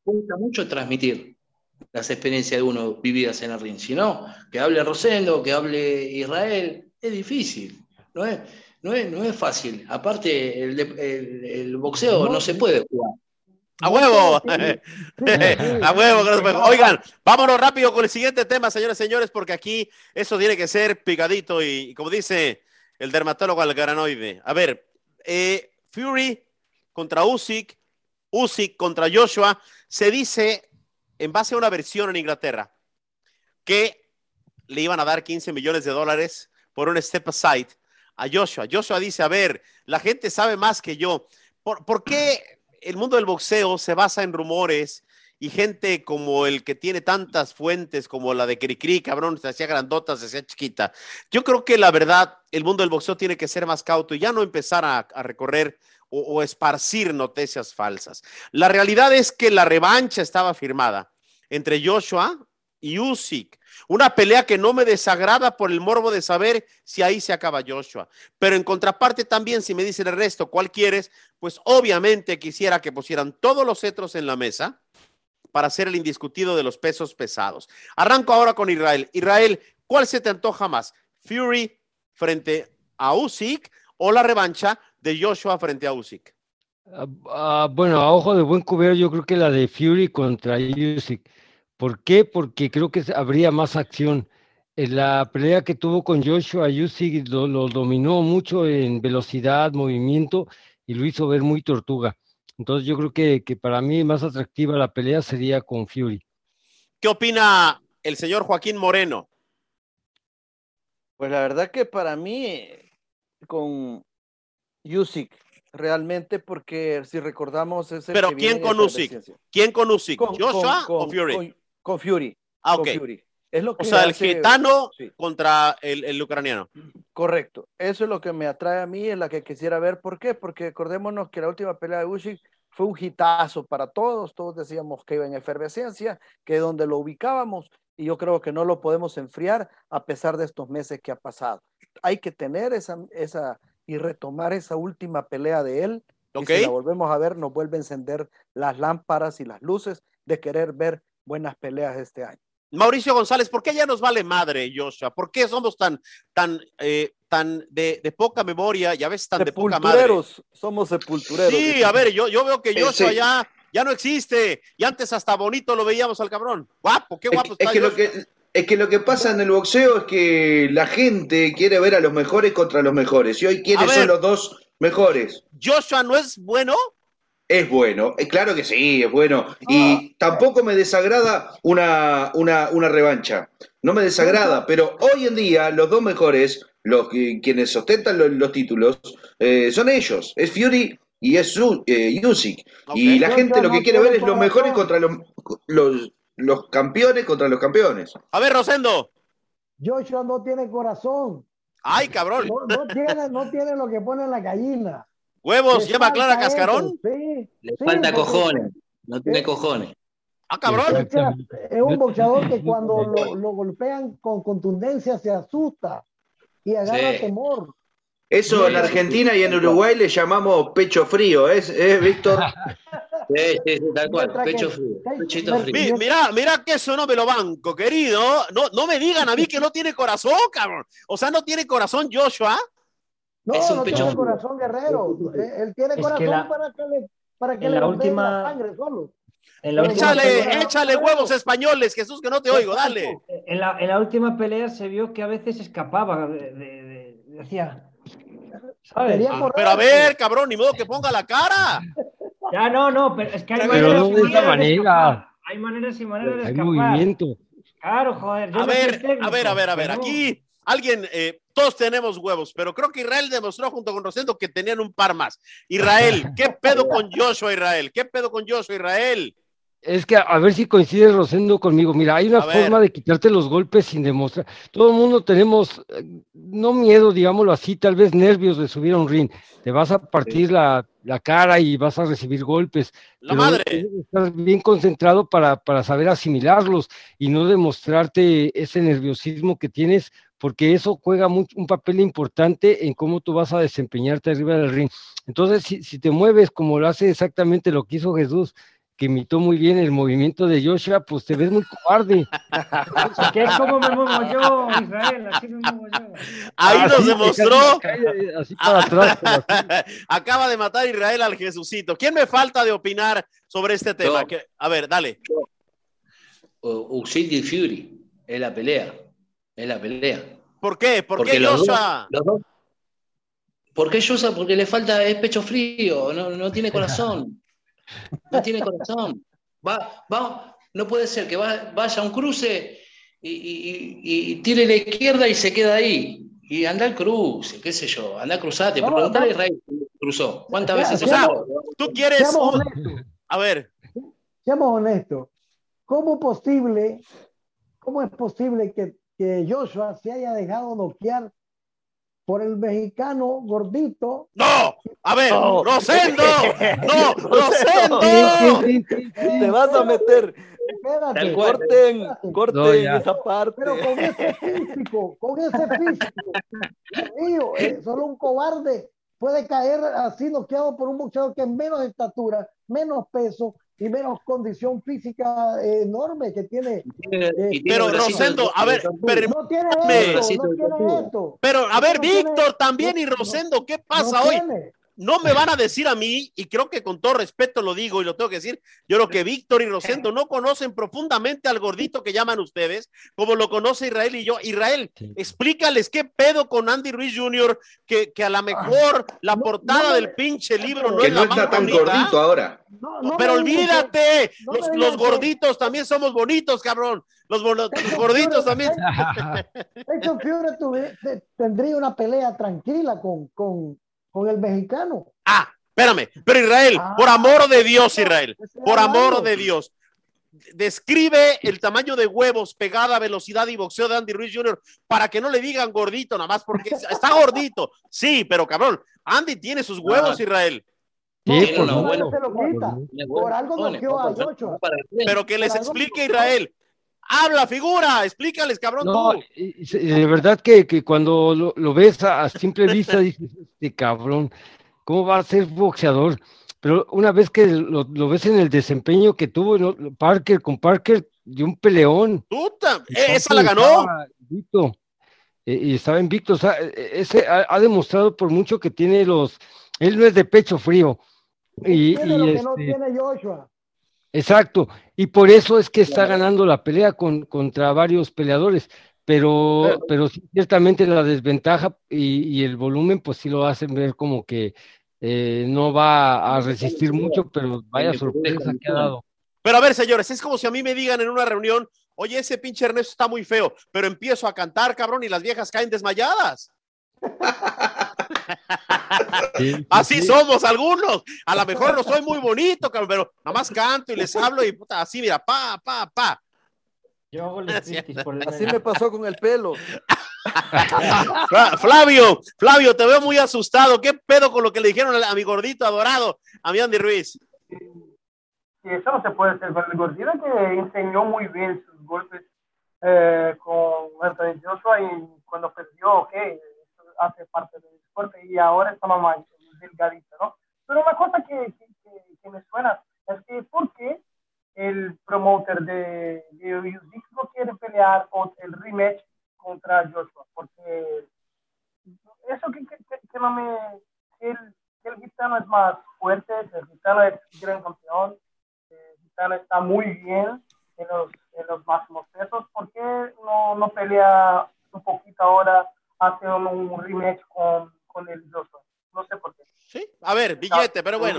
Cuesta mucho transmitir las experiencias de uno vividas en el ring. Si no, que hable Rosendo, que hable Israel, es difícil. No es, no es, no es fácil. Aparte, el, el, boxeo no, se puede jugar. ¡A huevo! ¡A huevo! Oigan, vámonos rápido con el siguiente tema, señores y señores, porque aquí eso tiene que ser picadito y, como dice el dermatólogo algaranoide. A ver, eh, Fury contra Usyk, Usyk contra Joshua, se dice, en base a una versión en Inglaterra, que le iban a dar 15 millones de dólares por un step aside a Joshua. Joshua dice, a ver, la gente sabe más que yo. ¿Por, qué el mundo del boxeo se basa en rumores y gente como el que tiene tantas fuentes como la de Cricri, cabrón, se hacía grandota, se hacía chiquita? Yo creo que la verdad, el mundo del boxeo tiene que ser más cauto y ya no empezar a recorrer o, esparcir noticias falsas. La realidad es que la revancha estaba firmada entre Joshua y Usyk. Una pelea que no me desagrada por el morbo de saber si ahí se acaba Joshua. Pero en contraparte también, si me dicen el resto, ¿cuál quieres? Pues obviamente quisiera que pusieran todos los cetros en la mesa para ser el indiscutido de los pesos pesados. Arranco ahora con Israel. Israel, ¿cuál se te antoja más? ¿Fury frente a Usyk o la revancha de Joshua frente a Usyk? Ah, ah, bueno, a ojo de buen cubero, yo creo que la de Fury contra Usyk. ¿Por qué? Porque creo que habría más acción. En la pelea que tuvo con Joshua, Usyk lo, dominó mucho en velocidad, movimiento y lo hizo ver muy tortuga. Entonces yo creo que, que para mí más atractiva la pelea sería con Fury. ¿Qué opina el señor Joaquín Moreno? Pues la verdad que para mí, con Usyk, realmente, porque si recordamos es Pero ¿quién con Usyk? ¿Quién con Usyk? ¿Joshua o Fury? Con, Fury. Ah, ok. Es lo que o sea, el gitano contra el, el, ucraniano. Correcto. Eso es lo que me atrae a mí, es la que quisiera ver. ¿Por qué? Porque acordémonos que la última pelea de Usyk fue un hitazo para todos. Todos decíamos que iba en efervescencia, que donde lo ubicábamos, y yo creo que no lo podemos enfriar a pesar de estos meses que ha pasado. Hay que tener esa, esa y retomar esa última pelea de él. Y si la volvemos a ver, nos vuelve a encender las lámparas y las luces de querer ver buenas peleas este año. Mauricio González, ¿por qué ya nos vale madre, Joshua? ¿Por qué somos tan, tan, eh, tan de, poca memoria y a veces tan de poca madre? Somos sepultureros. Sí, a ver, yo, yo veo que Joshua ya, ya no existe y antes hasta bonito lo veíamos al cabrón. Guapo, qué guapo está. Es que lo que es que lo que pasa en el boxeo es que la gente quiere ver a los mejores contra los mejores. Y hoy quiere ser los dos mejores. ¿Joshua no es bueno? es bueno. Eh, claro que sí, es bueno. Y tampoco me desagrada una, una, una revancha. No me desagrada, pero hoy en día los dos mejores, los quienes ostentan los, títulos, eh, son ellos. Es Fury y es eh. Y la gente lo que quiere ver es los mejores contra los, los, los campeones contra los campeones. A ver, Rosendo. Joshua no tiene corazón. Ay, cabrón. No, tiene, no tiene lo que pone la gallina. ¿Huevos lleva Clara Cascarón? Sí, Le falta cojones. No tiene cojones. Ah, cabrón. Es un boxeador que cuando lo, golpean con contundencia se asusta y agarra temor. Eso en Argentina y en Uruguay le llamamos pecho frío, ¿es, ¿Eh, Víctor? Sí, sí, tal cual, pecho frío. Pechito frío. Mirá, mirá que eso no me lo banco, querido. No, no me digan a mí que no tiene corazón, cabrón. O sea, no tiene corazón Joshua. No, es un no pecho tiene corazón guerrero. Él tiene corazón para que le, para que le la última... la sangre solo. échale, échale huevos españoles, Jesús, que no te oigo, dale. En la, en la última pelea se vio que a veces escapaba, de, de, decía, ¿sabes? Ah, pero a ver, cabrón, ni modo que ponga la cara. Ya no, no, pero es que hay maneras, y maneras Hay maneras y maneras de escapar. Hay movimiento. Claro, joder. a, ver, a ver, a ver, a ver, aquí alguien, eh, todos tenemos huevos, pero creo que Israel demostró junto con Rosendo que tenían un par más. Israel, ¿qué pedo con Joshua Israel? ¿Qué pedo con Joshua Israel? Es que a ver si coincide Rosendo conmigo. Mira, hay una forma de quitarte los golpes sin demostrar. Todo el mundo tenemos, eh, no miedo, digámoslo así, tal vez nervios de subir a un ring. Te vas a partir la, cara y vas a recibir golpes. La madre. Estar bien concentrado para, para saber asimilarlos y no demostrarte ese nerviosismo que tienes porque eso juega un papel importante en cómo tú vas a desempeñarte arriba del ring. Entonces, si, si, te mueves como lo hace exactamente lo que hizo Jesús, que imitó muy bien el movimiento de Joshua, pues te ves muy cobarde. ¿Qué es como me muevo yo, Israel? Así me muevo yo. Ahí nos demostró. Así para atrás, Acaba de matar Israel al Jesucito. ¿Quién me falta de opinar sobre este tema? A ver, dale. Uxid y Fury, es la pelea. Es la pelea. ¿Por qué? ¿Por porque qué Joshua? ¿Por qué Joshua? Porque le falta, es pecho frío, no, no tiene corazón. No tiene corazón. Va, va, no puede ser que vaya a un cruce y, tire la izquierda y se queda ahí. Y anda al cruce, qué sé yo, anda a cruzate. No, preguntale a Israel cruzó. ¿Cuántas veces se Tú quieres. A ver. Seamos honestos. ¿Cómo posible, cómo es posible que, que Joshua se haya dejado noquear por el mexicano gordito. ¡No! A ver, Rosendo. ¡No! ¡Rosendo! Te vas a meter. Espérate, corten, corten esa parte. Pero con ese físico, con ese físico. Eh, solo un cobarde puede caer así noqueado por un boxeador que es menos estatura, menos peso y menos condición física enorme que tiene. Eh, pero Rosendo, a ver, pero, no tiene esto, no tiene esto. Pero a ver, Víctor también y Rosendo, ¿qué pasa hoy? No me van a decir a mí, y creo que con todo respeto lo digo y lo tengo que decir, yo creo que Víctor y Rosendo no conocen profundamente al gordito que llaman ustedes, como lo conoce Israel y yo. Israel, explícales qué pedo con Andy Ruiz Jr., que, que a lo mejor la portada del pinche libro no que es no está tan gordito ahora. Pero olvídate, los, gorditos también somos bonitos, cabrón. Los, gorditos también. Hecho, tendría una pelea tranquila con, con, con el mexicano. Ah, espérame, pero Israel, ah. por amor de Dios, Israel, por amor de Dios, describe el tamaño de huevos, pegada, velocidad y boxeo de Andy Ruiz Jr. para que no le digan gordito nada más porque está gordito. Sí, pero cabrón, Andy tiene sus huevos, Israel. Sí, no, bueno, Por algo a Pero que les explique Israel. Habla, figura, explícales, cabrón. No, de verdad que, que cuando lo, ves a, simple vista, dices, este cabrón, ¿cómo va a ser boxeador? Pero una vez que lo, ves en el desempeño que tuvo Parker con Parker, dio un peleón. ¡Puta! ¡Esa la ganó! Eh, y estaba invicto. O sea, e, ese ha, demostrado por mucho que tiene los. Él no es de pecho frío. Y, tiene lo que no este tiene Joshua. Exacto, y por eso es que está ganando la pelea con, contra varios peleadores, pero, pero ciertamente la desventaja y, el volumen, pues sí lo hacen ver como que, eh, no va a resistir mucho, pero vaya sorpresa que ha dado. Pero a ver, señores, es como si a mí me digan en una reunión, oye, ese pinche Ernesto está muy feo, pero empiezo a cantar, cabrón, y las viejas caen desmayadas. así somos algunos. A lo mejor no soy muy bonito, cabrón, pero nada más canto y les hablo y puta, así, mira, pa, pa, pa. Yo Así me pasó con el pelo. Flavio, Flavio, te veo muy asustado. ¿Qué pedo con lo que le dijeron a mi gordito adorado, a mi Andy Ruiz? eso no se puede hacer con el gordito que enseñó muy bien sus golpes eh, con Anthony Joshua y cuando perdió, ok, hace parte del deporte y ahora está más delgadito, ¿no? Pero una cosa que, que, me suena es que ¿por qué el promoter de, de UFC no quiere pelear el rematch contra Joshua? Porque eso que, que, no me... El, el gitano es más fuerte, el gitano es gran campeón, está muy bien en los, en los máximos pesos. ¿Por qué no, no pelea un poquito ahora, hace un, rematch con, con el Joshua? No sé por qué. Sí, a ver, billete, pero bueno.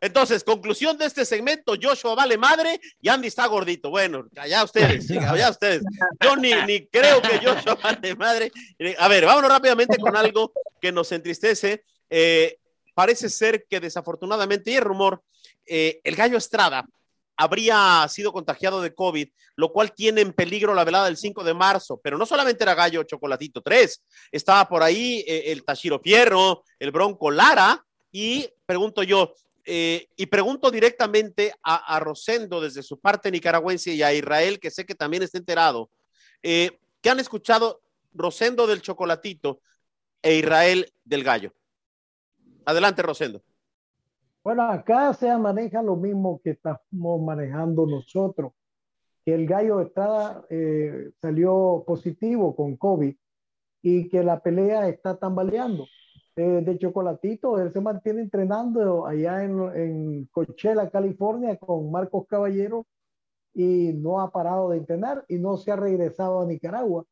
Entonces, conclusión de este segmento, Joshua vale madre y Andy está gordito. Bueno, allá ustedes, allá ustedes. Yo ni, ni creo que Joshua vale madre. A ver, vámonos rápidamente con algo que nos entristece. Eh, parece ser que desafortunadamente, y el rumor, eh, el gallo Estrada habría sido contagiado de COVID, lo cual tiene en peligro la velada del 5 de marzo. Pero no solamente era Gallo Chocolatito 3, estaba por ahí eh, el Tashiro Fierro, el Bronco Lara, y pregunto yo, eh, y pregunto directamente a, Rosendo desde su parte nicaragüense y a Israel, que sé que también está enterado, eh, ¿qué han escuchado Rosendo del Chocolatito e Israel del Gallo? Adelante, Rosendo. Bueno, acá se maneja lo mismo que estamos manejando nosotros, que el gallo Estrada eh, salió positivo con COVID y que la pelea está tambaleando. Eh, de Chocolatito, él se mantiene entrenando allá en, en Coachella, California, con Marcos Caballero y no ha parado de entrenar y no se ha regresado a Nicaragua.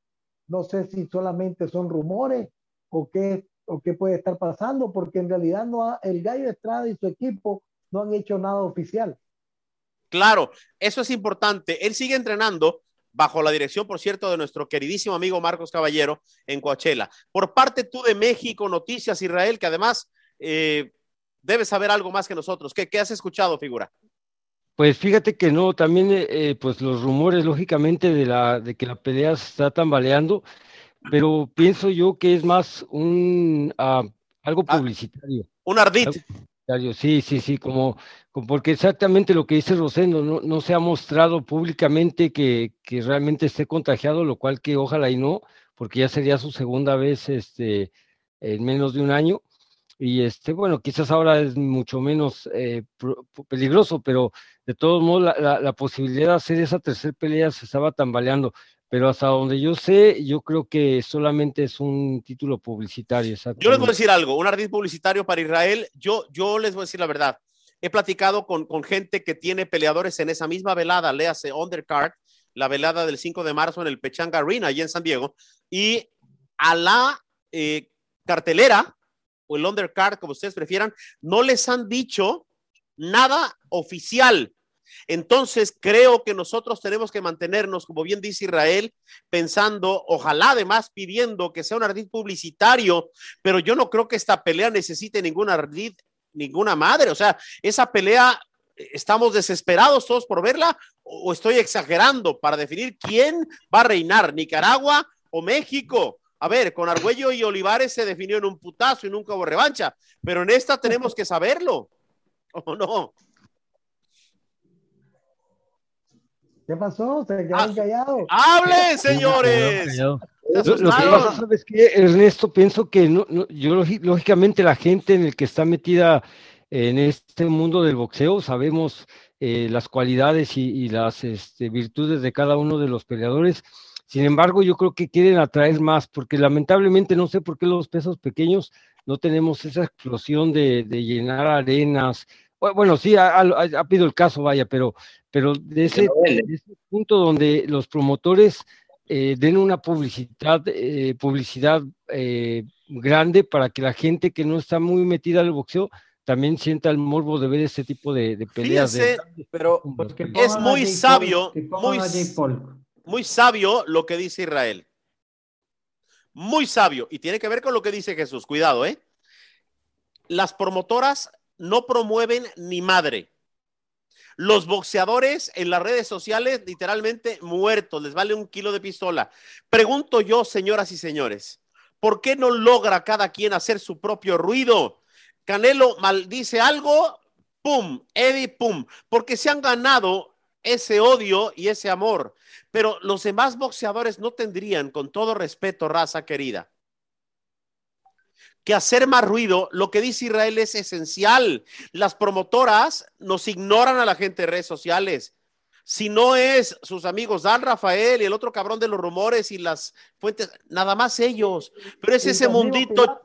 No sé si solamente son rumores o qué o qué puede estar pasando, porque en realidad no el Gallo Estrada y su equipo no han hecho nada oficial. Claro, eso es importante. Él sigue entrenando bajo la dirección, por cierto, de nuestro queridísimo amigo Marcos Caballero en Coachella. Por parte tú de México, Noticias Israel, que además eh, debes saber algo más que nosotros. ¿Qué, has escuchado, figura? Pues fíjate que no, también eh, eh, pues los rumores, lógicamente, de, la, de que la pelea se está tambaleando pero pienso yo que es más un ah, algo ah, publicitario. un ardid. Sí, sí, sí, como, porque exactamente lo que dice Rosendo, no, no se ha mostrado públicamente que, que, realmente esté contagiado, lo cual que ojalá y no, porque ya sería su segunda vez este, en menos de un año. Y este, bueno, quizás ahora es mucho menos eh, peligroso, pero de todos modos la, la, la, posibilidad de hacer esa tercera pelea se estaba tambaleando pero hasta donde yo sé, yo creo que solamente es un título publicitario. Yo les voy a decir algo, un ardid publicitario para Israel, yo, yo les voy a decir la verdad. He platicado con, con gente que tiene peleadores en esa misma velada, léase Undercard, la velada del 5 de marzo en el Pechanga Arena, allí en San Diego, y a la eh, cartelera, o el Undercard, como ustedes prefieran, no les han dicho nada oficial entonces, creo que nosotros tenemos que mantenernos, como bien dice Israel, pensando, ojalá además pidiendo que sea un ardid publicitario, pero yo no creo que esta pelea necesite ningún ardid, ninguna madre. O sea, esa pelea, ¿estamos desesperados todos por verla o estoy exagerando para definir quién va a reinar, Nicaragua o México? A ver, con Argüello y Olivares se definió en un putazo y nunca hubo revancha, pero en esta tenemos que saberlo, ¿o no? ¿Qué pasó? Se quedaron ah, callados. ¡Hablen, señores! Lo, que pasa, ¿sabes qué, Ernesto? Pienso que no, yo lógicamente la gente en el que está metida en este mundo del boxeo, sabemos eh, las cualidades y, las este, virtudes de cada uno de los peleadores. Sin embargo, yo creo que quieren atraer más, porque lamentablemente no sé por qué los pesos pequeños no tenemos esa explosión de, llenar arenas. Bueno, sí, ha, ha, ha, habido el caso, vaya, pero pero de ese, punto donde los promotores eh, den una publicidad, eh, publicidad eh, grande para que la gente que no está muy metida al boxeo también sienta el morbo de ver ese tipo de, peleas. pero es muy sabio, muy, muy sabio lo que dice Israel. Muy sabio. Y tiene que ver con lo que dice Jesús. Cuidado, ¿eh? Las promotoras no promueven ni madre. Los boxeadores en las redes sociales, literalmente muertos, les vale un kilo de pistola. Pregunto yo, señoras y señores, ¿por qué no logra cada quien hacer su propio ruido? Canelo maldice algo, pum, Eddie, pum, porque se han ganado ese odio y ese amor. Pero los demás boxeadores no tendrían, con todo respeto, raza querida, que hacer más ruido. Lo que dice Israel es esencial. Las promotoras nos ignoran a la gente de redes sociales. Si no es sus amigos Dan Rafael y el otro cabrón de los rumores y las fuentes, nada más ellos. Pero es ese mundito.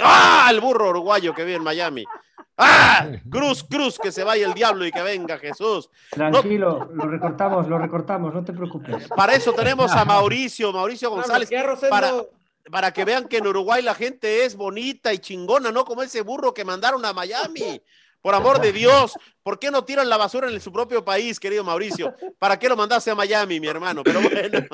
¡Ah! El burro uruguayo que vive en Miami. ¡Ah! Cruz, cruz, que se vaya el diablo y que venga Jesús. Tranquilo, lo recortamos, lo recortamos, no te preocupes. Para eso tenemos a Mauricio, Mauricio González. Para, para que vean que en Uruguay la gente es bonita y chingona, no como ese burro que mandaron a Miami. Por amor de Dios, ¿por qué no tiran la basura en su propio país, querido Mauricio? ¿Para qué lo mandaste a Miami, mi hermano? Pero bueno,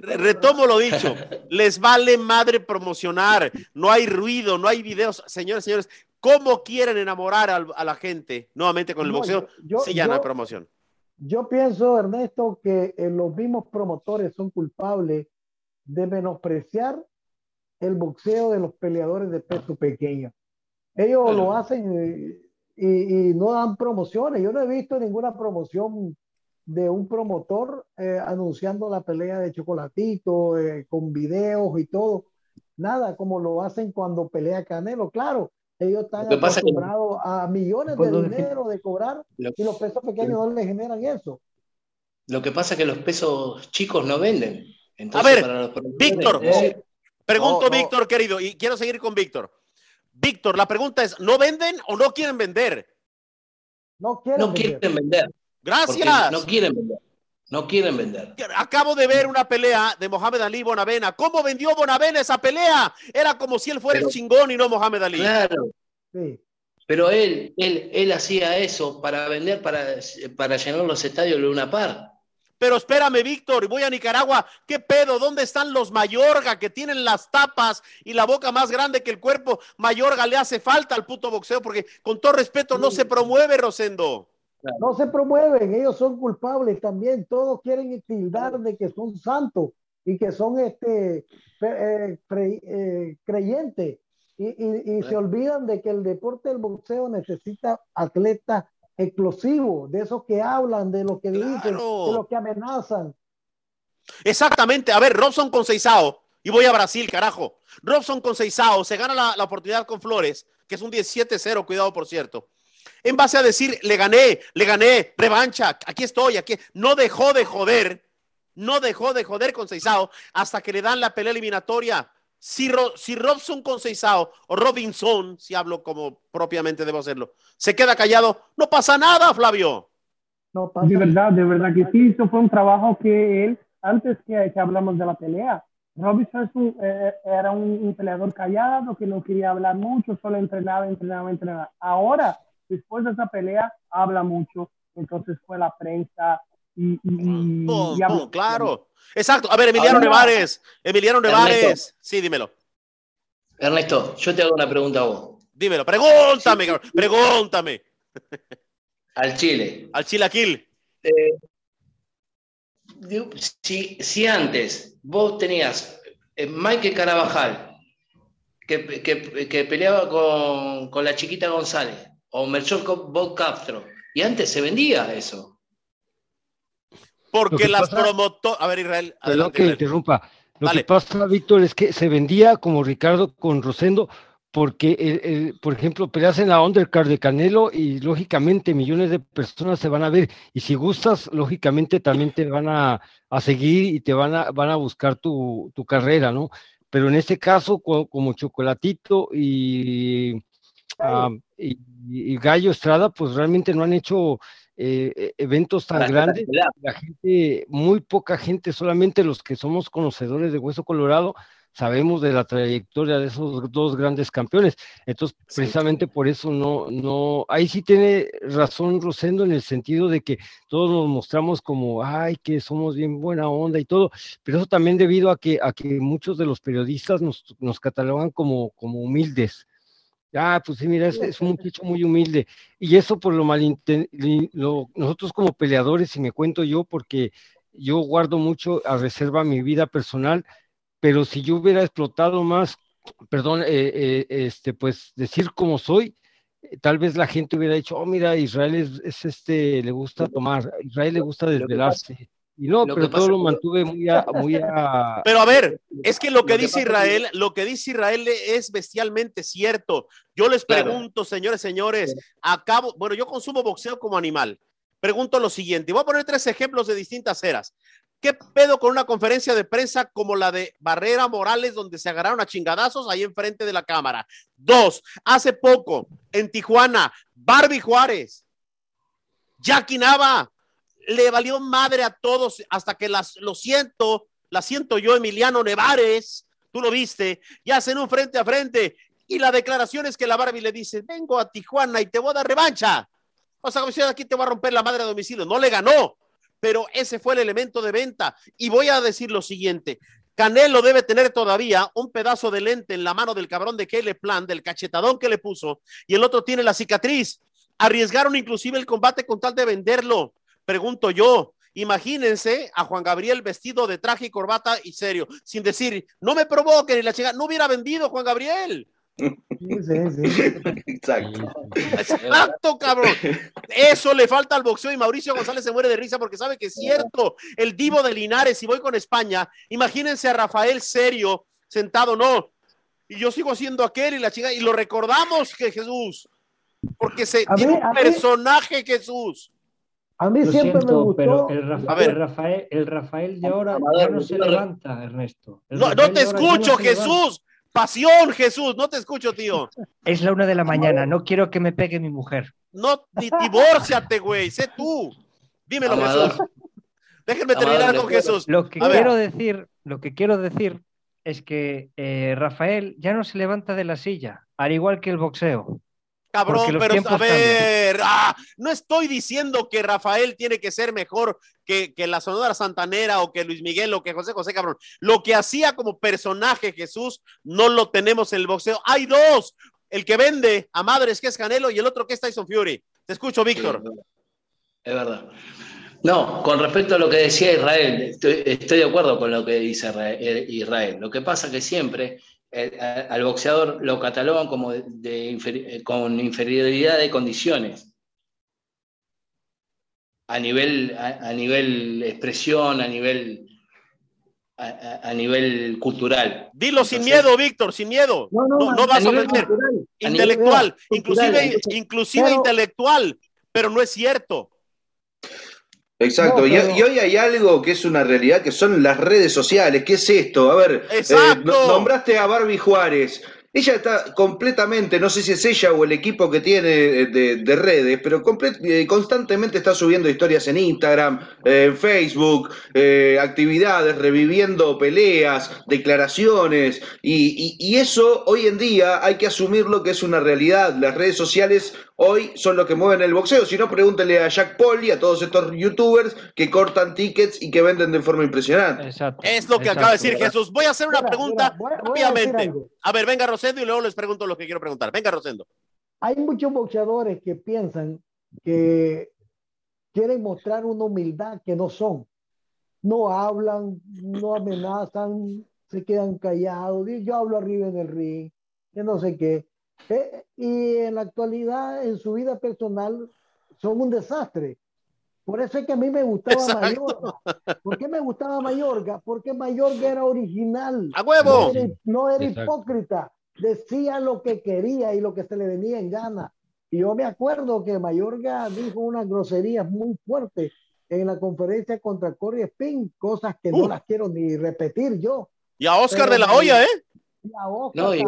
retomo lo dicho, les vale madre promocionar, no hay ruido, no hay videos. Señores, señores, ¿cómo quieren enamorar a, la gente nuevamente con el boxeo si ya no hay promoción? Yo pienso, Ernesto, que eh, los mismos promotores son culpables de menospreciar el boxeo de los peleadores de peso pequeño. Ellos lo hacen y, no dan promociones. Yo no he visto ninguna promoción de un promotor eh, anunciando la pelea de Chocolatito eh, con videos y todo. Nada como lo hacen cuando pelea Canelo. Claro, ellos están acostumbrados a millones de dinero de cobrar y los pesos pequeños no les generan eso. Lo que pasa es que los pesos chicos no venden. A ver, Víctor, pregunto, Víctor, querido, y quiero seguir con Víctor. Víctor, la pregunta es, ¿no venden o no quieren vender? No quieren, vender. Gracias. No quieren vender. No quieren vender. Acabo de ver una pelea de Mohamed Ali Bonavena. ¿Cómo vendió Bonavena esa pelea? Era como si él fuera el chingón y no Mohamed Ali. Claro. Sí. Pero él, él, él hacía eso para vender, para, para llenar los estadios de una par. Pero espérame, Víctor, voy a Nicaragua. ¿Qué pedo? ¿Dónde están los Mayorga que tienen las tapas y la boca más grande que el cuerpo? Mayorga le hace falta al puto boxeo porque, con todo respeto, no se promueve, Rosendo. No se promueven, ellos son culpables también. Todos quieren tildar de que son santos y que son este, eh, eh, creyentes. Y, y, se olvidan de que el deporte del boxeo necesita atletas explosivo, de esos que hablan, de lo que dicen, de los que amenazan. Exactamente. A ver, Robson con Seisao, y voy a Brasil, carajo. Robson con Seisao se gana la, oportunidad con Flores, que es un 17-0, cuidado por cierto. En base a decir, le gané, le gané, revancha, aquí estoy, aquí. No dejó de joder, no dejó de joder con Seisao hasta que le dan la pelea eliminatoria. Si, Robson con Seisao o Robinson, si hablo como propiamente debo hacerlo, se queda callado, no pasa nada, Flavio. No pasa. De verdad, de verdad que sí, eso fue un trabajo que él, antes que, hablamos de la pelea, Robinson eh, era un, peleador callado que no quería hablar mucho, solo entrenaba, entrenaba, entrenaba. Ahora, después de esa pelea, habla mucho, entonces fue la prensa y, y, claro. Exacto. A ver, Emiliano Nevares. Emiliano Nevares. Sí, dímelo. Ernesto, yo te hago una pregunta a vos. Dímelo, pregúntame, pregúntame. Al Chile. Al Chilaquil. Eh, si, si, antes vos tenías eh, Mike Carabajal, que, que, peleaba con, con, la chiquita González, o Merchón Bob Castro, y antes se vendía eso. Porque las promotoras. A ver, Israel. Perdón que interrumpa. Lo que pasa, Víctor, es que se vendía como Ricardo con Rosendo, porque, por ejemplo, peleas en la undercard de Canelo y lógicamente millones de personas se van a ver. Y si gustas, lógicamente también te van a, seguir y te van a, van a buscar tu, carrera, ¿no? Pero en este caso, como, Chocolatito y, y Gallo Estrada, pues realmente no han hecho eh, e, eventos tan grandes, la gente, muy poca gente, solamente los que somos conocedores de Hueso Colorado, sabemos de la trayectoria de esos dos grandes campeones. Entonces, precisamente por eso no, no, ahí sí tiene razón Rosendo en el sentido de que todos nos mostramos como, ay, que somos bien buena onda y todo, pero eso también debido a que, a que muchos de los periodistas nos, nos catalogan como, como humildes. Ah, pues sí, mira, es, un muchacho muy humilde. Y eso por lo mal, lo, nosotros como peleadores, y me cuento yo, porque yo guardo mucho a reserva mi vida personal, pero si yo hubiera explotado más, perdón, eh, eh, este, pues decir como soy, eh, tal vez la gente hubiera dicho, oh, mira, Israel es, este, le gusta tomar, Israel le gusta desvelarse. Y no, pero todo lo mantuve muy a, muy a... Pero a ver, es que lo que, dice Israel, lo que dice Israel es bestialmente cierto. Yo les pregunto, señores, señores, acabo, bueno, yo consumo boxeo como animal. Pregunto lo siguiente, voy a poner tres ejemplos de distintas eras. ¿Qué pedo con una conferencia de prensa como la de Barrera Morales, donde se agarraron a chingadazos ahí enfrente de la cámara? Dos, hace poco, en Tijuana, Barbie Juárez, Jackie Nava, le valió madre a todos hasta que las, lo siento, la siento yo, Emiliano Nevares, tú lo viste, y hacen un frente a frente. Y la declaración es que la Barbie le dice, vengo a Tijuana y te voy a dar revancha. O sea, como si aquí te va a romper la madre a domicilio. No le ganó, pero ese fue el elemento de venta. Y voy a decir lo siguiente. Canelo debe tener todavía un pedazo de lente en la mano del cabrón de Kele Plan, del cachetadón que le puso, y el otro tiene la cicatriz. Arriesgaron inclusive el combate con tal de venderlo. Pregunto yo, imagínense a Juan Gabriel vestido de traje y corbata y serio, sin decir, no me provoquen y la chica, no hubiera vendido Juan Gabriel. Exacto. Exacto, cabrón. Eso le falta al boxeo y Mauricio González se muere de risa porque sabe que es cierto. El divo de Linares, si voy con España, imagínense a Rafael serio, sentado, no. Y yo sigo siendo aquel y la chica, y lo recordamos que Jesús, porque se tiene un personaje Jesús. A mí siempre me gustó. Pero el, Rafael, el Rafael de ahora ya no se levanta, Ernesto. no, no te escucho, Jesús. Pasión, Jesús, no te escucho, tío. Es la una de la mañana, no quiero que me pegue mi mujer. No, divórciate, güey, sé tú. Dímelo, Jesús. Déjenme terminar con Jesús. Lo que quiero decir, lo que quiero decir es que eh, Rafael ya no se levanta de la silla, al igual que el boxeo. Cabrón, pero a ver, ah, no estoy diciendo que Rafael tiene que ser mejor que, que, la Sonora Santanera o que Luis Miguel o que José José, cabrón. Lo que hacía como personaje Jesús no lo tenemos en el boxeo. Hay dos, el que vende a madres que es Canelo y el otro que es Tyson Fury. Te escucho, Víctor. Es verdad. No, con respecto a lo que decía Israel, estoy, estoy de acuerdo con lo que dice Israel. Lo que pasa que siempre eh, al boxeador lo catalogan como de, eh, con inferioridad de condiciones. A nivel, a, nivel expresión, a nivel, a, nivel cultural. Dilo sin miedo, Víctor, sin miedo. No, no, vas a meter. Intelectual, inclusive, inclusive intelectual, pero no es cierto. Exacto, y, hoy hay algo que es una realidad, que son las redes sociales. ¿Qué es esto? A ver, eh, nombraste a Barbie Juárez. Ella está completamente, no sé si es ella o el equipo que tiene de, redes, pero eh, constantemente está subiendo historias en Instagram, en Facebook, eh, actividades, reviviendo peleas, declaraciones, y, y, eso hoy en día hay que asumirlo que es una realidad. Las redes sociales hoy son los que mueven el boxeo. Si no, pregúntele a Jack Paul y a todos estos youtubers que cortan tickets y que venden de forma impresionante. Es lo que acaba de decir Jesús. Voy a hacer una pregunta rápidamente. A, ver, venga Rosendo y luego les pregunto lo que quiero preguntar. Venga Rosendo. Hay muchos boxeadores que piensan que quieren mostrar una humildad que no son. No hablan, no amenazan, se quedan callados. Yo hablo arriba en el ring, que no sé qué eh, y en la actualidad, en su vida personal, son un desastre. Por eso es que a mí me gustaba Mayorga. ¿Por qué me gustaba Mayorga? Porque Mayorga era original. ¡A huevo! No era, hipócrita. Decía lo que quería y lo que se le venía en gana. Y yo me acuerdo que Mayorga dijo unas groserías muy fuertes en la conferencia contra Corey Spin, cosas que no las quiero ni repetir yo. Y a Oscar de la Hoya, ¿eh? Y a Oscar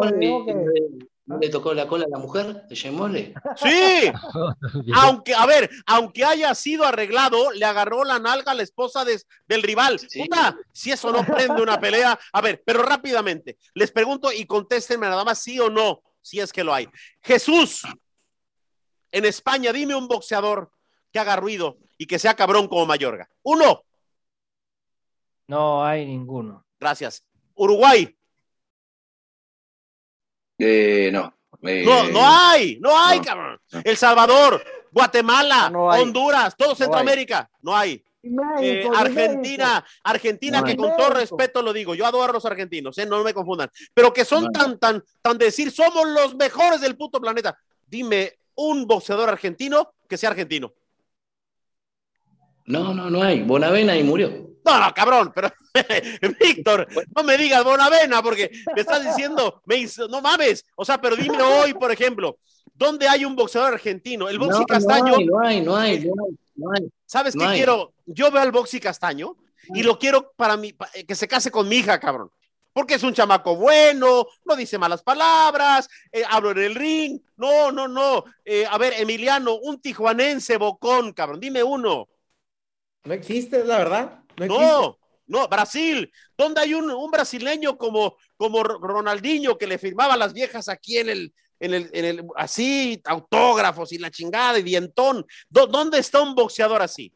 también. ¿No le tocó la cola a la mujer de Mole? Sí. aunque, a ver, aunque haya sido arreglado, le agarró la nalga a la esposa del rival. Puta, si eso no prende una pelea. A ver, pero rápidamente, les pregunto y contéstenme nada más sí o no, si es que lo hay. Jesús, en España, dime un boxeador que haga ruido y que sea cabrón como Mayorga. Uno. No hay ninguno. Gracias. Uruguay. Eh, no. no, no hay, no hay, cabrón. El Salvador, Guatemala, Honduras, todo Centroamérica, no hay. Eh, Argentina, Argentina, que con todo respeto lo digo, yo adoro a los argentinos, eh, no me confundan, pero que son tan, tan, tan decir, somos los mejores del puto planeta. Dime un boxeador argentino que sea argentino. No, no, no hay. Bonavena y murió. No, no, cabrón, pero Víctor, no me digas Bonavena porque me estás diciendo, me no mames, o sea, pero dime hoy, por ejemplo, ¿dónde hay un boxeador argentino? El Boxy Castaño. No hay, no hay, no hay, ¿Sabes qué quiero? Yo veo al Boxy Castaño y lo quiero para mí, que se case con mi hija, cabrón. Porque es un chamaco bueno, no dice malas palabras, eh, hablo en el ring. No, no, no. Eh, a ver, Emiliano, un tijuanense bocón, cabrón, dime uno. No existe, la verdad. No, no, Brasil. ¿Dónde hay un, brasileño como, como Ronaldinho que le firmaba a las viejas aquí en el, en el, en el, así, autógrafos y la chingada y dientón? ¿Dónde está un boxeador así?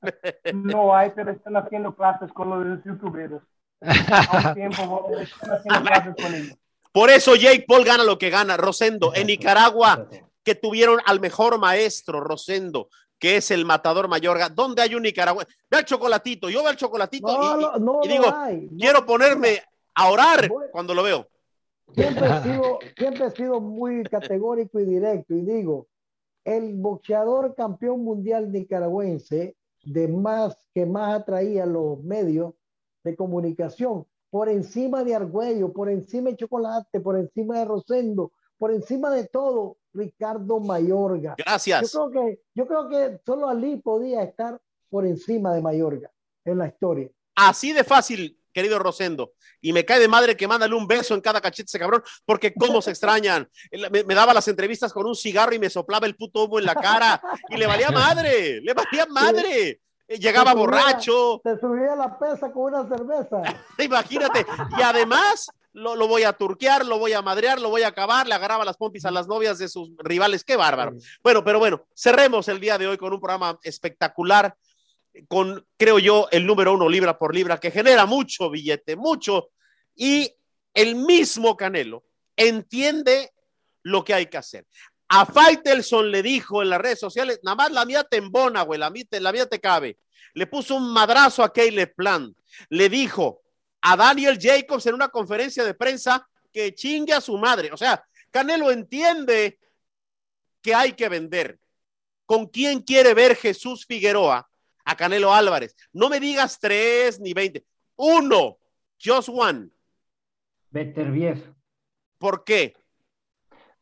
No hay, pero están haciendo clases con los youtubers. Por eso Jake Paul gana lo que gana. Rosendo, en Nicaragua, que tuvieron al mejor maestro, Rosendo, que es el matador Mayorga. ¿Dónde hay un nicaragüense? Ve al chocolatito, yo veo al chocolatito y, digo, quiero ponerme a orar cuando lo veo. Siempre he, sido, siempre he sido muy categórico y directo y digo, el boxeador campeón mundial nicaragüense de más que más atraía los medios de comunicación por encima de Argüello, por encima de Chocolate, por encima de Rosendo, por encima de todo, Ricardo Mayorga. Gracias. Yo creo que, yo creo que solo Ali podía estar por encima de Mayorga en la historia. Así de fácil, querido Rosendo. Y me cae de madre que mándale un beso en cada cachete ese cabrón, porque cómo se extrañan. Me, me, daba las entrevistas con un cigarro y me soplaba el puto humo en la cara y le valía madre, le valía madre. Llegaba borracho. Te subía la pesa con una cerveza. Imagínate. Y además lo, voy a turquear, lo voy a madrear, lo voy a acabar, le agarraba las pompis a las novias de sus rivales, qué bárbaro. Bueno, pero bueno, cerremos el día de hoy con un programa espectacular, con, creo yo, el número uno libra por libra, que genera mucho billete, mucho, y el mismo Canelo entiende lo que hay que hacer. A Faitelson le dijo en las redes sociales, nada más la mía te embona, güey, la mía te, la mía te cabe. Le puso un madrazo a Caleb Plan. Le dijo, a Daniel Jacobs en una conferencia de prensa que chingue a su madre. O sea, Canelo entiende que hay que vender. ¿Con quién quiere ver Jesús Figueroa? A Canelo Álvarez. No me digas tres ni veinte. Uno, just one. Beterbiev. ¿Por qué?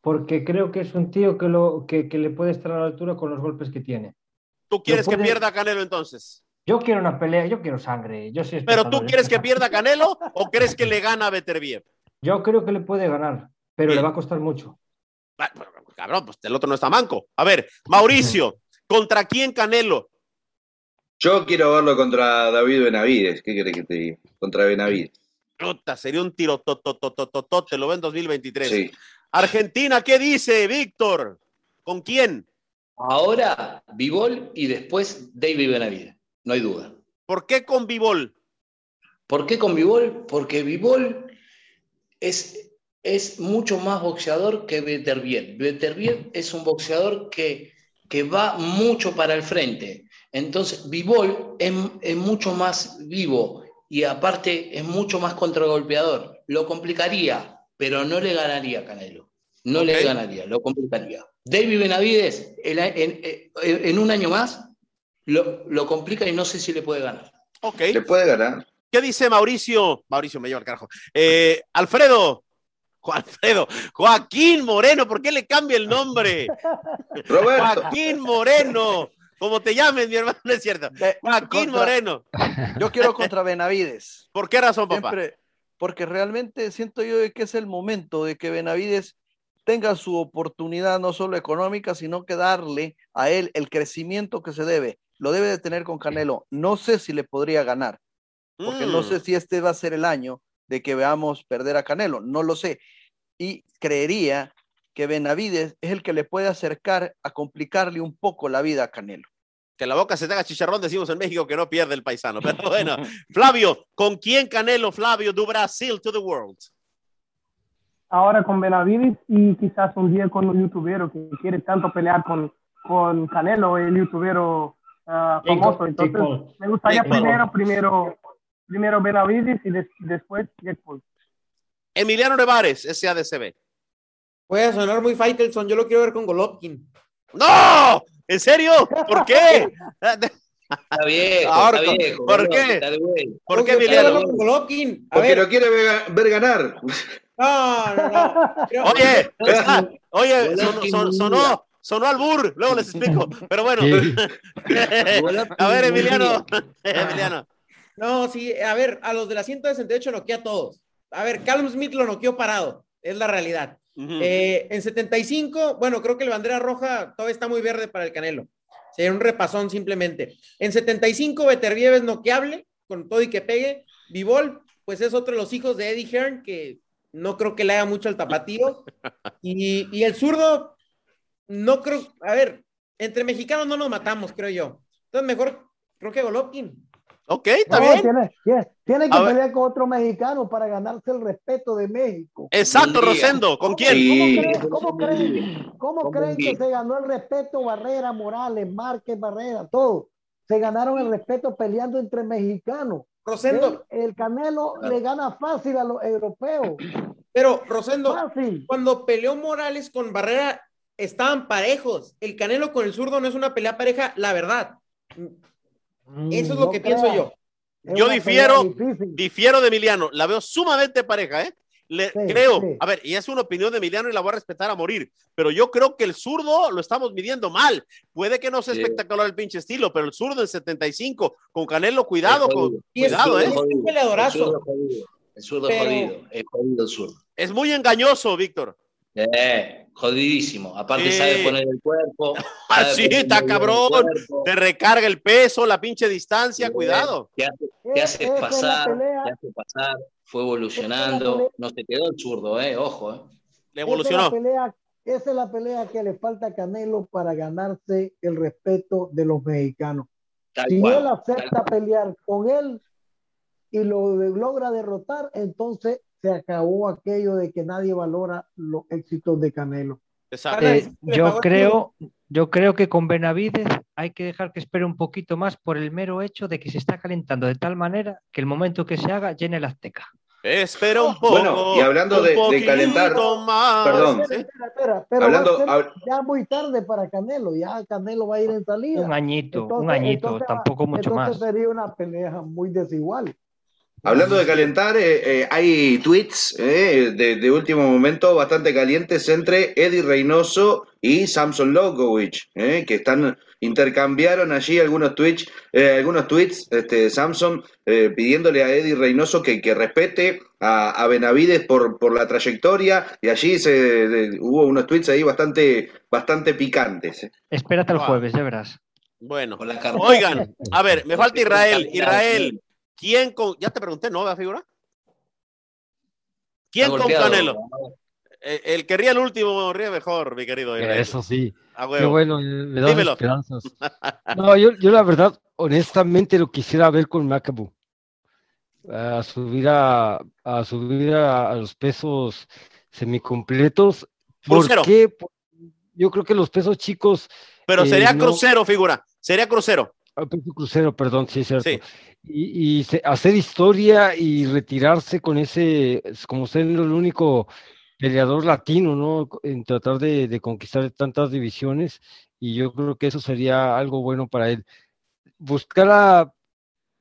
Porque creo que es un tío que, lo, que, le puede estar a la altura con los golpes que tiene. ¿Tú quieres que pierda Canelo entonces? Yo quiero una pelea, yo quiero sangre. Yo ¿Pero tú quieres que pierda Canelo o crees que le gana a Beterbiev? Yo creo que le puede ganar, pero le va a costar mucho. Ah, cabrón, pues el otro no está manco. A ver, Mauricio, ¿contra quién Canelo? Yo quiero verlo contra David Benavides. ¿Qué querés que te diga? Contra Benavides. Puta, sería un tiro te lo ven en 2023. Sí. Argentina, ¿qué dice Víctor? ¿Con quién? Ahora Vivol y después David Benavides no hay duda. ¿Por qué con Vivol? ¿Por qué con Vivol? Porque Vivol es, es mucho más boxeador que Beterbiev. Beterbiev es un boxeador que, que va mucho para el frente. Entonces, Vivol es, mucho más vivo y aparte es mucho más contragolpeador. Lo complicaría, pero no le ganaría a Canelo. No le ganaría, lo complicaría. David Benavides, en un año más, lo, complica y no sé si le puede ganar. Ok. Le puede ganar. ¿Qué dice Mauricio? Mauricio me lleva al carajo. Eh, Alfredo. Alfredo, Joaquín Moreno, ¿por qué le cambia el nombre? Roberto. Joaquín Moreno, como te llames, mi hermano, no es cierto. Joaquín Moreno. Yo quiero contra Benavides. ¿Por qué razón, papá? porque realmente siento yo que es el momento de que Benavides tenga su oportunidad no solo económica, sino que darle a él el crecimiento que se debe. Lo debe de tener con Canelo. No sé si le podría ganar, porque no sé mm. si este va a ser el año de que veamos perder a Canelo, no lo sé. Y creería que Benavides es el que le puede acercar a complicarle un poco la vida a Canelo. Que la boca se tenga chicharrón, decimos en México que no pierde el paisano. Pero bueno, Flavio, ¿con quién Canelo, Flavio, do Brasil to the world? Ahora con Benavides y quizás un día con un youtuber que quiere tanto pelear con, con Canelo, el youtuber uh, famoso. Entonces, me gustaría primero, primero, primero Benavides y después Jake Paul. Emiliano Nevares, SADCB. Puede sonar muy Faitelson, yo lo quiero ver con Golovkin. ¡No! ¿En serio? ¿Por qué? Está bien, Ahora, está viejo, ¿Por qué? ¿Por qué, Emiliano? Golovkin. Porque lo quiere ver, ganar. No, no, no. Oye, oye, sonó, sonó al burr, luego les explico. Pero bueno. a ver, Emiliano. Emiliano. No, sí, a ver, a los de la 168 noquea a todos. A ver, Callum Smith lo noqueó parado, es la realidad. Eh, en 75, bueno, creo que la bandera roja todavía está muy verde para el Canelo. Sería un repasón simplemente. En 75, Beterbieves noqueable, con todo y que pegue. Vivol, pues es otro de los hijos de Eddie Hearn, que no creo que le haga mucho al tapatío. Y, y el zurdo, no creo, a ver, entre mexicanos no nos matamos, creo yo. Entonces, mejor, creo que Golovkin. Ok, está bien. Tiene, que pelear con otro mexicano para ganarse el respeto de México. Exacto, Rosendo. ¿Con quién? ¿Cómo creen, cómo creen, que se ganó el respeto Barrera, Morales, Márquez, Barrera, todo? Se ganaron el respeto peleando entre mexicanos. Rosendo. El, Canelo le gana fácil a los europeos. Pero, Rosendo, cuando peleó Morales con Barrera, estaban parejos. El Canelo con el zurdo no es una pelea pareja, la verdad. Eso es lo que pienso yo. Yo difiero, difiero de Emiliano. La veo sumamente pareja, ¿eh? Le, creo, a ver, y es una opinión de Emiliano y la voy a respetar a morir, pero yo creo que el zurdo lo estamos midiendo mal. Puede que no sea espectacular el pinche estilo, pero el zurdo en 75, con Canelo, cuidado, con, cuidado, ¿eh? Es un peleadorazo. El zurdo jodido, es jodido el zurdo. Es muy engañoso, Víctor. Eh, jodidísimo. Aparte sabe poner el cuerpo. Así está cabrón. Te recarga el peso, la pinche distancia, cuidado. Te hace, pasar, te hace pasar. Fue evolucionando. No se quedó el zurdo, eh. Ojo, eh. Le evolucionó. Esa es, la pelea que le falta a Canelo para ganarse el respeto de los mexicanos. si él acepta pelear con él y lo logra derrotar, entonces se acabó aquello de que nadie valora los éxitos de Canelo. Eh, yo creo, yo creo que con Benavides hay que dejar que espere un poquito más por el mero hecho de que se está calentando de tal manera que el momento que se haga llene la azteca. Espera un poco. Bueno, y hablando de, calentar, perdón. Espera, espera, pero hablando, ya muy tarde para Canelo, ya Canelo va a ir en salida. Un añito, un añito, tampoco mucho entonces sería una pelea muy desigual. Hablando de calentar, eh, eh, hay tweets eh, de, último momento bastante calientes entre Eddie Reynoso y Samson Logovich, que están intercambiaron allí algunos tweets, algunos tweets, este, Samson pidiéndole a Eddie Reynoso que, que respete a, Benavides por, por la trayectoria y allí se hubo unos tweets ahí bastante, bastante picantes. Espérate el jueves, ya verás. Bueno, oigan, a ver, me falta Israel, Israel. ¿Quién con.? Ya te pregunté, ¿no? ¿La figura? ¿Quién con Canelo? Eh, el, que ría el último ríe mejor, mi querido. Eso sí. Qué bueno, me da esperanzas. No, yo, yo, la verdad, honestamente lo quisiera ver con Macabu. A subir a, a subir a, los pesos semicompletos. ¿Por qué? Yo creo que los pesos chicos. Pero sería eh, crucero, figura. Sería crucero. Ah, crucero, perdón, sí, es cierto. Sí y, hacer historia y retirarse con ese, como ser el único peleador latino, ¿no? En tratar de, conquistar tantas divisiones y yo creo que eso sería algo bueno para él. Buscar a,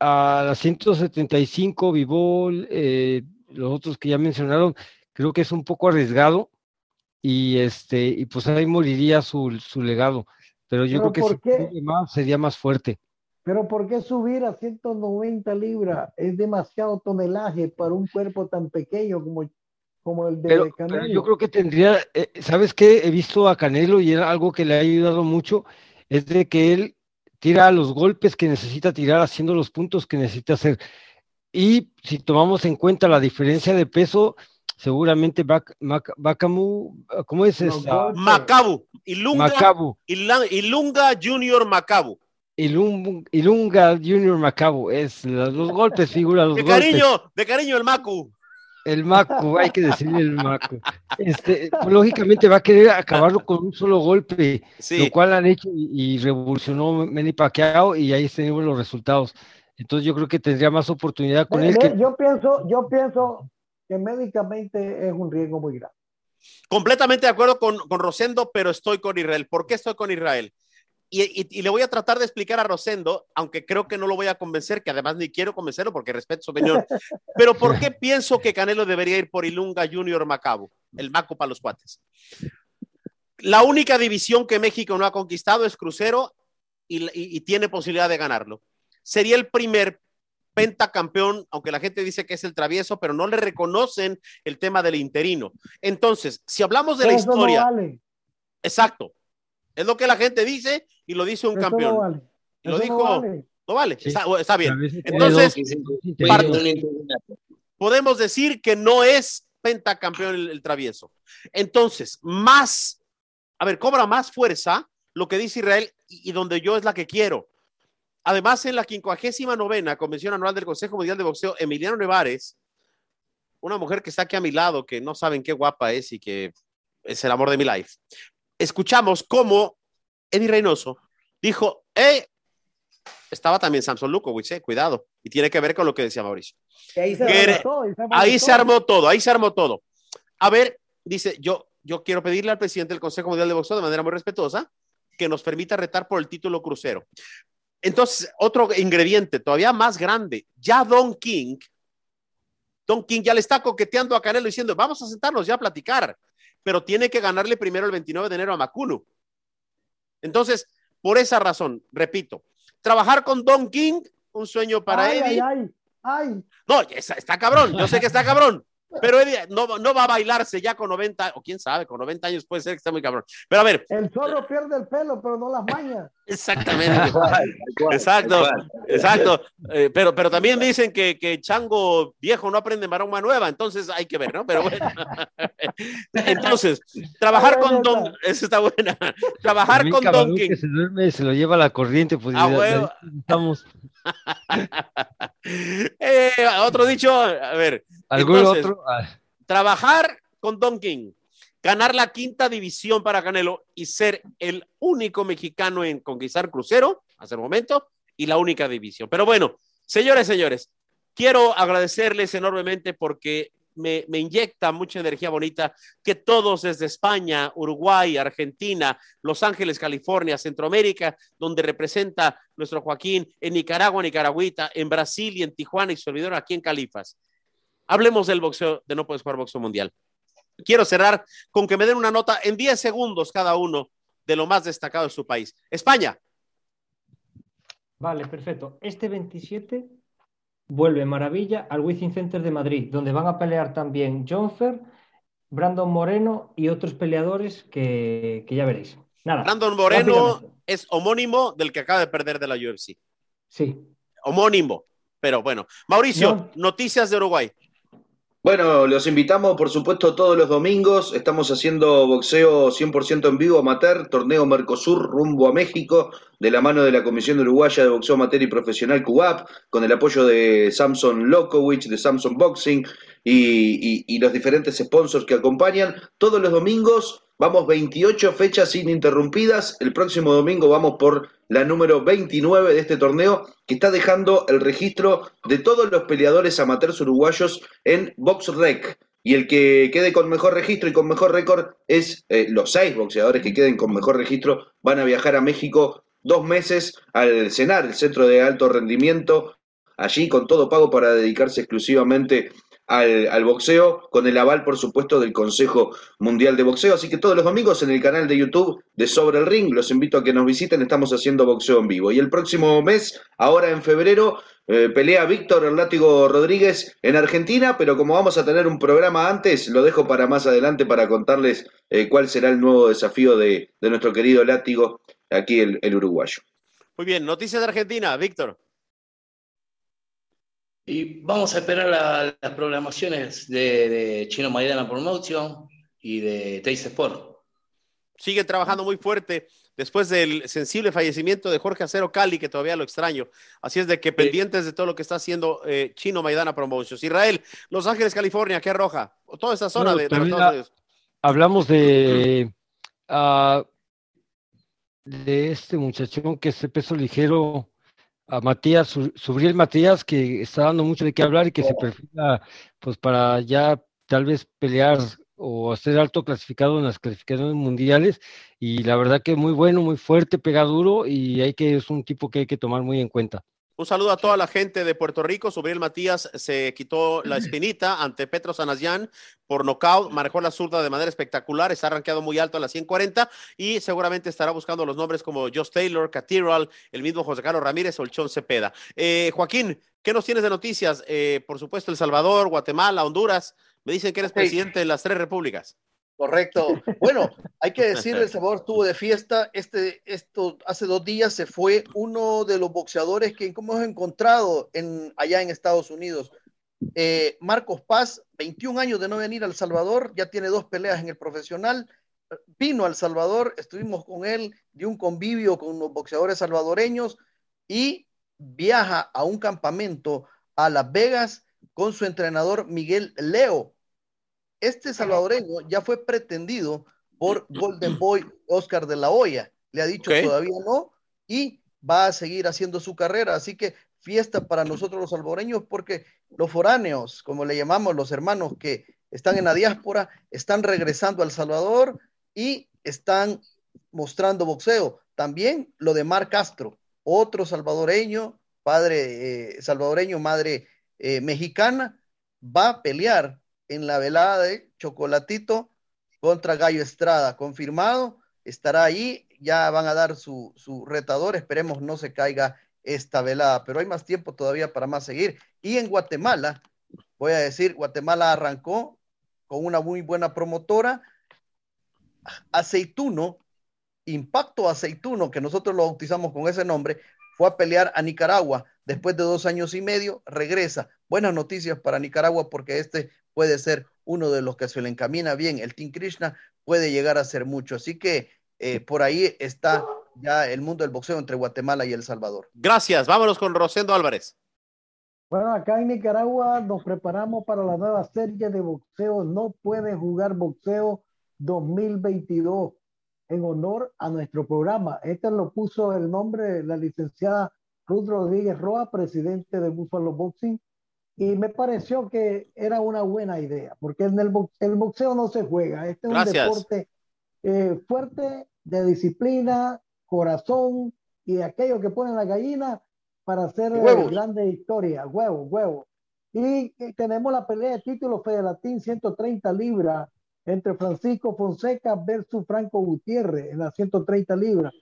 a la 175, Vivol, eh, los otros que ya mencionaron, creo que es un poco arriesgado y este y pues ahí moriría su, su legado. Pero yo creo que si más, sería más fuerte. Pero ¿por qué subir a 190 libras? Es demasiado tonelaje para un cuerpo tan pequeño como, como el de Canelo. yo creo que tendría, eh, ¿sabes qué? He visto a Canelo y era algo que le ha ayudado mucho, es de que él tira los golpes que necesita tirar, haciendo los puntos que necesita hacer. Y si tomamos en cuenta la diferencia de peso, seguramente Bacamu, ¿cómo es esa? Macabu, Ilunga, Macabu. Ilunga Junior Macabu. Ilunga Junior Macabu, es los golpes, figura los de cariño, de cariño el Macu. El Macu, hay que decirle el Macu. Este, lógicamente va a querer acabarlo con un solo golpe, lo cual han hecho y, revolucionó Manny Pacquiao y ahí tenemos los resultados. Entonces yo creo que tendría más oportunidad con él. Yo pienso, yo pienso que médicamente es un riesgo muy grande. Completamente de acuerdo con, con Rosendo, pero estoy con Israel. ¿Por qué estoy con Israel? Y, le voy a tratar de explicar a Rosendo, aunque creo que no lo voy a convencer, que además ni quiero convencerlo porque respeto su opinión. Pero ¿por qué pienso que Canelo debería ir por Ilunga Junior Macabo, el Maco para los cuates? La única división que México no ha conquistado es crucero y, y tiene posibilidad de ganarlo. Sería el primer pentacampeón, aunque la gente dice que es el travieso, pero no le reconocen el tema del interino. Entonces, si hablamos de la historia, exacto, es lo que la gente dice y lo dice un campeón. Y lo dijo, no vale, Está, bien. Entonces, podemos decir que no es pentacampeón el, el travieso. Entonces, más, a ver, cobra más fuerza lo que dice Israel y donde yo es la que quiero. Además, en la 59 Convención Anual del Consejo Mundial de Boxeo, Emiliano Nevares, una mujer que está aquí a mi lado, que no saben qué guapa es y que es el amor de mi life, escuchamos cómo Eddie Reynoso dijo, eh, estaba también Samson Lukowicz, eh, cuidado, y tiene que ver con lo que decía Mauricio. Ahí se, armó, todo, ahí se armó todo, ahí se armó todo. A ver, dice, yo, yo quiero pedirle al presidente del Consejo Mundial de Boxeo de manera muy respetuosa que nos permita retar por el título crucero. Entonces, otro ingrediente todavía más grande, ya Don King, Don King ya le está coqueteando a Canelo diciendo, vamos a sentarnos ya a platicar, pero tiene que ganarle primero el 29 de enero a Macuno. Entonces, por esa razón, repito, trabajar con Don King, un sueño para Eddie. No, está cabrón, yo sé que está cabrón, pero Eddie no, no, va a bailarse ya con 90, o quién sabe, con 90 años puede ser que esté muy cabrón. Pero a ver. El zorro pierde el pelo, pero no las mañas. Exactamente. exacto, exacto. Eh, pero, pero también dicen que, que Chango viejo no aprende maroma nueva, entonces hay que ver, ¿no? Pero bueno. entonces, trabajar con Don. Eso está buena. Trabajar con Don King. Que se duerme, se lo lleva la corriente, pues. Ah, estamos. eh, otro dicho, a ver. ¿Algún otro? Ah. Trabajar con Don King, ganar la quinta división para Canelo y ser el único mexicano en conquistar crucero hasta el momento y la única división. Pero bueno, señores, señores, quiero agradecerles enormemente porque me, inyecta mucha energía bonita que todos desde España, Uruguay, Argentina, Los Ángeles, California, Centroamérica, donde representa nuestro Joaquín, en Nicaragua, Nicaragüita, en Brasil y en Tijuana y servidor aquí en Califas. Hablemos del boxeo, de no puedes jugar boxeo mundial. Quiero cerrar con que me den una nota en 10 segundos cada uno de lo más destacado de su país. España. Vale, perfecto. Este 27 vuelve Maravilla al Wizzing Center de Madrid, donde van a pelear también John Fer, Brandon Moreno y otros peleadores que, ya veréis. Nada, Brandon Moreno es homónimo del que acaba de perder de la UFC. Sí. Homónimo. Pero bueno, Mauricio, noticias de Uruguay. Bueno, los invitamos, por supuesto, todos los domingos. Estamos haciendo boxeo 100% en vivo amateur, torneo Mercosur rumbo a México, de la mano de la Comisión Uruguaya de Boxeo Amateur y Profesional CUAP, con el apoyo de Samson Lokowicz, de Samson Boxing y los diferentes sponsors que acompañan. Todos los domingos Vamos 28 fechas ininterrumpidas. El próximo domingo vamos por la número 29 de este torneo que está dejando el registro de todos los peleadores amateurs uruguayos en BoxRec. Y el que quede con mejor registro y con mejor récord es eh, los seis boxeadores que queden con mejor registro van a viajar a México dos meses al CENAR, el Centro de Alto Rendimiento, allí con todo pago para dedicarse exclusivamente al, boxeo, con el aval, por supuesto, del Consejo Mundial de Boxeo. Así que todos los domingos en el canal de YouTube de Sobre el Ring, los invito a que nos visiten, estamos haciendo boxeo en vivo. Y el próximo mes, ahora en febrero, eh, pelea Víctor el látigo Rodríguez en Argentina, pero como vamos a tener un programa antes, lo dejo para más adelante para contarles eh, cuál será el nuevo desafío de, nuestro querido látigo, aquí el, uruguayo. Muy bien, noticias de Argentina, Víctor. Y vamos a esperar las programaciones de, Chino Maidana Promotion y de Trace Sport. Sigue trabajando muy fuerte después del sensible fallecimiento de Jorge Acero Cali, que todavía lo extraño. Así es de que pendientes de todo lo que está haciendo eh, Chino Maidana Promotions. Israel, Los Ángeles, California, ¿qué roja? Toda esa zona de, Hablamos de, uh, de este muchachón que es de peso ligero, a Matías, Subriel Matías, que está dando mucho de qué hablar y que se perfila pues para ya tal vez pelear o ser alto clasificado en las clasificaciones mundiales y la verdad que muy bueno, muy fuerte, pega duro y hay que es un tipo que hay que tomar muy en cuenta. Un saludo a toda la gente de Puerto Rico. Subriel Matías se quitó la espinita ante Petro Sanasyan por nocaut, manejó la zurda de manera espectacular, está arranqueado muy alto a las 140 y seguramente estará buscando los nombres como Josh Taylor, Cathedral, el mismo José Carlos Ramírez o el Chon Cepeda. Eh, Joaquín, ¿qué nos tienes de noticias? Eh, por supuesto, El Salvador, Guatemala, Honduras. Me dicen que eres presidente de las tres repúblicas. Correcto. Bueno, hay que decirle, El Salvador estuvo de fiesta. Este, esto, hace dos días se fue uno de los boxeadores que hemos encontrado en, allá en Estados Unidos. Eh, Marcos Paz, 21 años de no venir al Salvador, ya tiene dos peleas en el profesional. Vino al Salvador, estuvimos con él, dio un convivio con los boxeadores salvadoreños y viaja a un campamento a Las Vegas con su entrenador Miguel Leo este salvadoreño ya fue pretendido por Golden Boy Oscar de la Hoya. Le ha dicho todavía no y va a seguir haciendo su carrera. Así que fiesta para nosotros los salvadoreños porque los foráneos, como le llamamos los hermanos que están en la diáspora, están regresando al Salvador y están mostrando boxeo. También lo de Mar Castro, otro salvadoreño, padre eh, salvadoreño, madre eh, mexicana, va a pelear en la velada de Chocolatito contra Gallo Estrada. Confirmado, estará ahí, ya van a dar su, retador, esperemos no se caiga esta velada, pero hay más tiempo todavía para más seguir. Y en Guatemala, voy a decir, Guatemala arrancó con una muy buena promotora, Aceituno, Impacto Aceituno, que nosotros lo bautizamos con ese nombre, fue a pelear a Nicaragua después de dos años y medio, regresa. Buenas noticias para Nicaragua porque este puede ser uno de los que se le encamina bien. El Team Krishna puede llegar a ser mucho. Así que eh, por ahí está ya el mundo del boxeo entre Guatemala y El Salvador. Gracias. Vámonos con Rosendo Álvarez. Bueno, acá en Nicaragua nos preparamos para la nueva serie de boxeo. No puede jugar boxeo 2022 en honor a nuestro programa. Este lo puso el nombre la licenciada Ruth Rodríguez Roa, presidente de Buffalo Boxing, y me pareció que era una buena idea, porque en el, boxeo, no se juega, este es un deporte eh, fuerte, de disciplina, corazón y aquello que ponen la gallina para hacer eh, grandes historias, huevo, huevo. Y, tenemos la pelea de título Federatín 130 libras entre Francisco Fonseca versus Franco Gutiérrez en las 130 libras.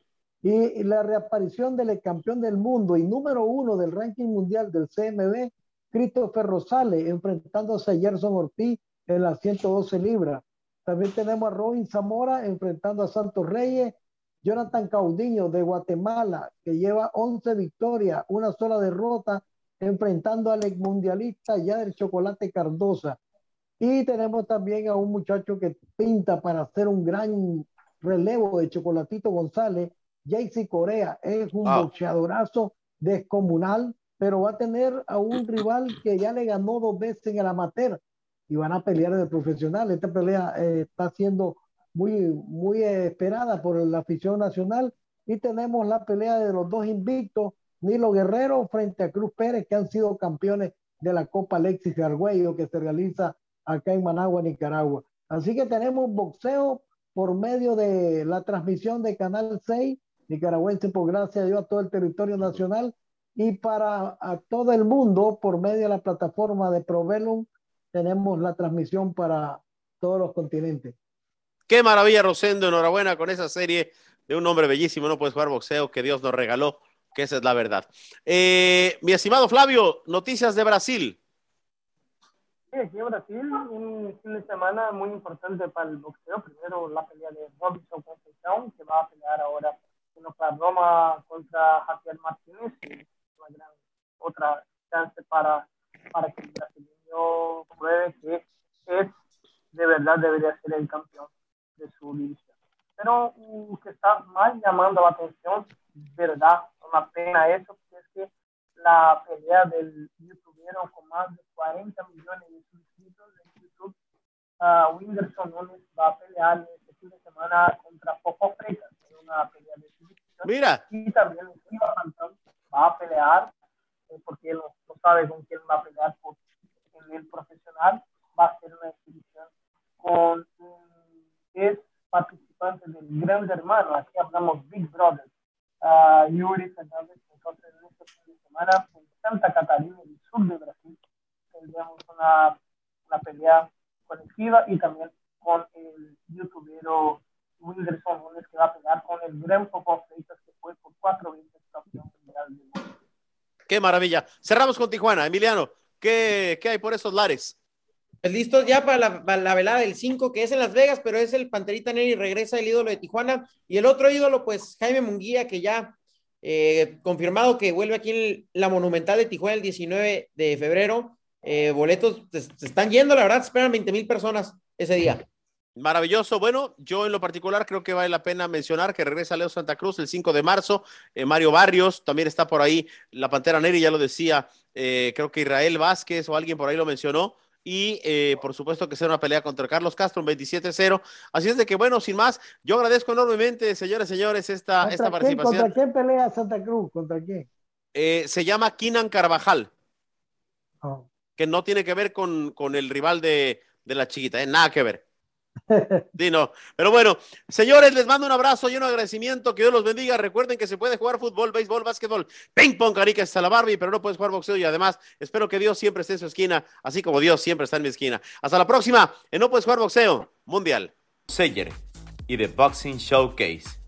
Y, la reaparición del campeón del mundo y número uno del ranking mundial del CMB, Christopher Rosales enfrentándose a Gerson Ortiz en las 112 libras. También tenemos a Robin Zamora enfrentando a Santos Reyes, Jonathan Caudiño de Guatemala, que lleva 11 victorias, una sola derrota, enfrentando al ex mundialista ya del Chocolate Cardosa. Y tenemos también a un muchacho que pinta para hacer un gran relevo de Chocolatito González, Jaycee Corea, es un boxeadorazo descomunal, pero va a tener a un rival que ya le ganó dos veces en el amateur y van a pelear de profesional. Esta pelea eh, está siendo muy, muy esperada por la afición nacional y tenemos la pelea de los dos invictos, Nilo Guerrero frente a Cruz Pérez, que han sido campeones de la Copa Alexis Argüello que se realiza acá en Managua, Nicaragua. Así que tenemos boxeo por medio de la transmisión de Canal 6 nicaragüense, por gracias a Dios, a todo el territorio nacional y para a todo el mundo por medio de la plataforma de Provelum tenemos la transmisión para todos los continentes. Qué maravilla, Rosendo. Enhorabuena con esa serie de un hombre bellísimo. No puedes jugar boxeo que Dios nos regaló que esa es la verdad. Eh, mi estimado Flavio, noticias de Brasil. Sí, aquí en Brasil, un fin de semana muy importante para el boxeo. Primero, la pelea de Robinson Concepción, que va a pelear ahora en Roma contra Javier Martínez. Otra chance para, para que el brasileño pruebe que es de verdad debería ser el campeón de su división. Pero lo que está más llamando la atención, verdad, una pena eso, es que la pelea del youtuber con más de 40 millones de suscritos en YouTube, uh, Whindersson Nunes va a pelear este fin de semana contra Popo Freitas, en una pelea de suscripción. Mira. Y también va a pelear, eh, porque él no, sabe con quién va a pelear por, en el profesional, va a ser una exhibición con un es participante del Gran Hermano, aquí hablamos Big Brother, uh, Yuri Fernández, entonces en este fin de semana en Santa Catarina, el sur de Brasil, tendríamos una, una pelea colectiva y también con el youtubero Wilderson Núñez que va a pelear con el gran Popo Freitas que fue por cuatro veces campeón mundial de Qué maravilla. Cerramos con Tijuana. Emiliano, ¿qué, qué hay por esos lares? Pues listo ya para la, velada del 5, que es en Las Vegas, pero es el Panterita Neri, regresa el ídolo de Tijuana. Y el otro ídolo, pues Jaime Munguía, que ya eh, confirmado que vuelve aquí en la Monumental de Tijuana el 19 de febrero. Eh, boletos se están yendo, la verdad, esperan 20 mil personas ese día. Maravilloso. Bueno, yo en lo particular creo que vale la pena mencionar que regresa Leo Santa Cruz el 5 de marzo. Eh, Mario Barrios también está por ahí. La Pantera Neri ya lo decía. creo que Israel Vázquez o alguien por ahí lo mencionó y eh, por supuesto que sea una pelea contra Carlos Castro, un 27-0. Así es de que, bueno, sin más, yo agradezco enormemente, señores, señores, esta, esta participación. ¿Contra quién pelea Santa Cruz? ¿Contra quién? Eh, se llama Kinan Carvajal, oh. que no tiene que ver con, con el rival de, de la chiquita, ¿eh? nada que ver. Sí, no. Pero bueno, señores, les mando un abrazo y un agradecimiento. Que Dios los bendiga. Recuerden que se puede jugar fútbol, béisbol, básquetbol, ping pong, caricas hasta la Barbie, pero no puedes jugar boxeo. Y además, espero que Dios siempre esté en su esquina, así como Dios siempre está en mi esquina. Hasta la próxima en No Puedes Jugar Boxeo Mundial. Sayer y The Boxing Showcase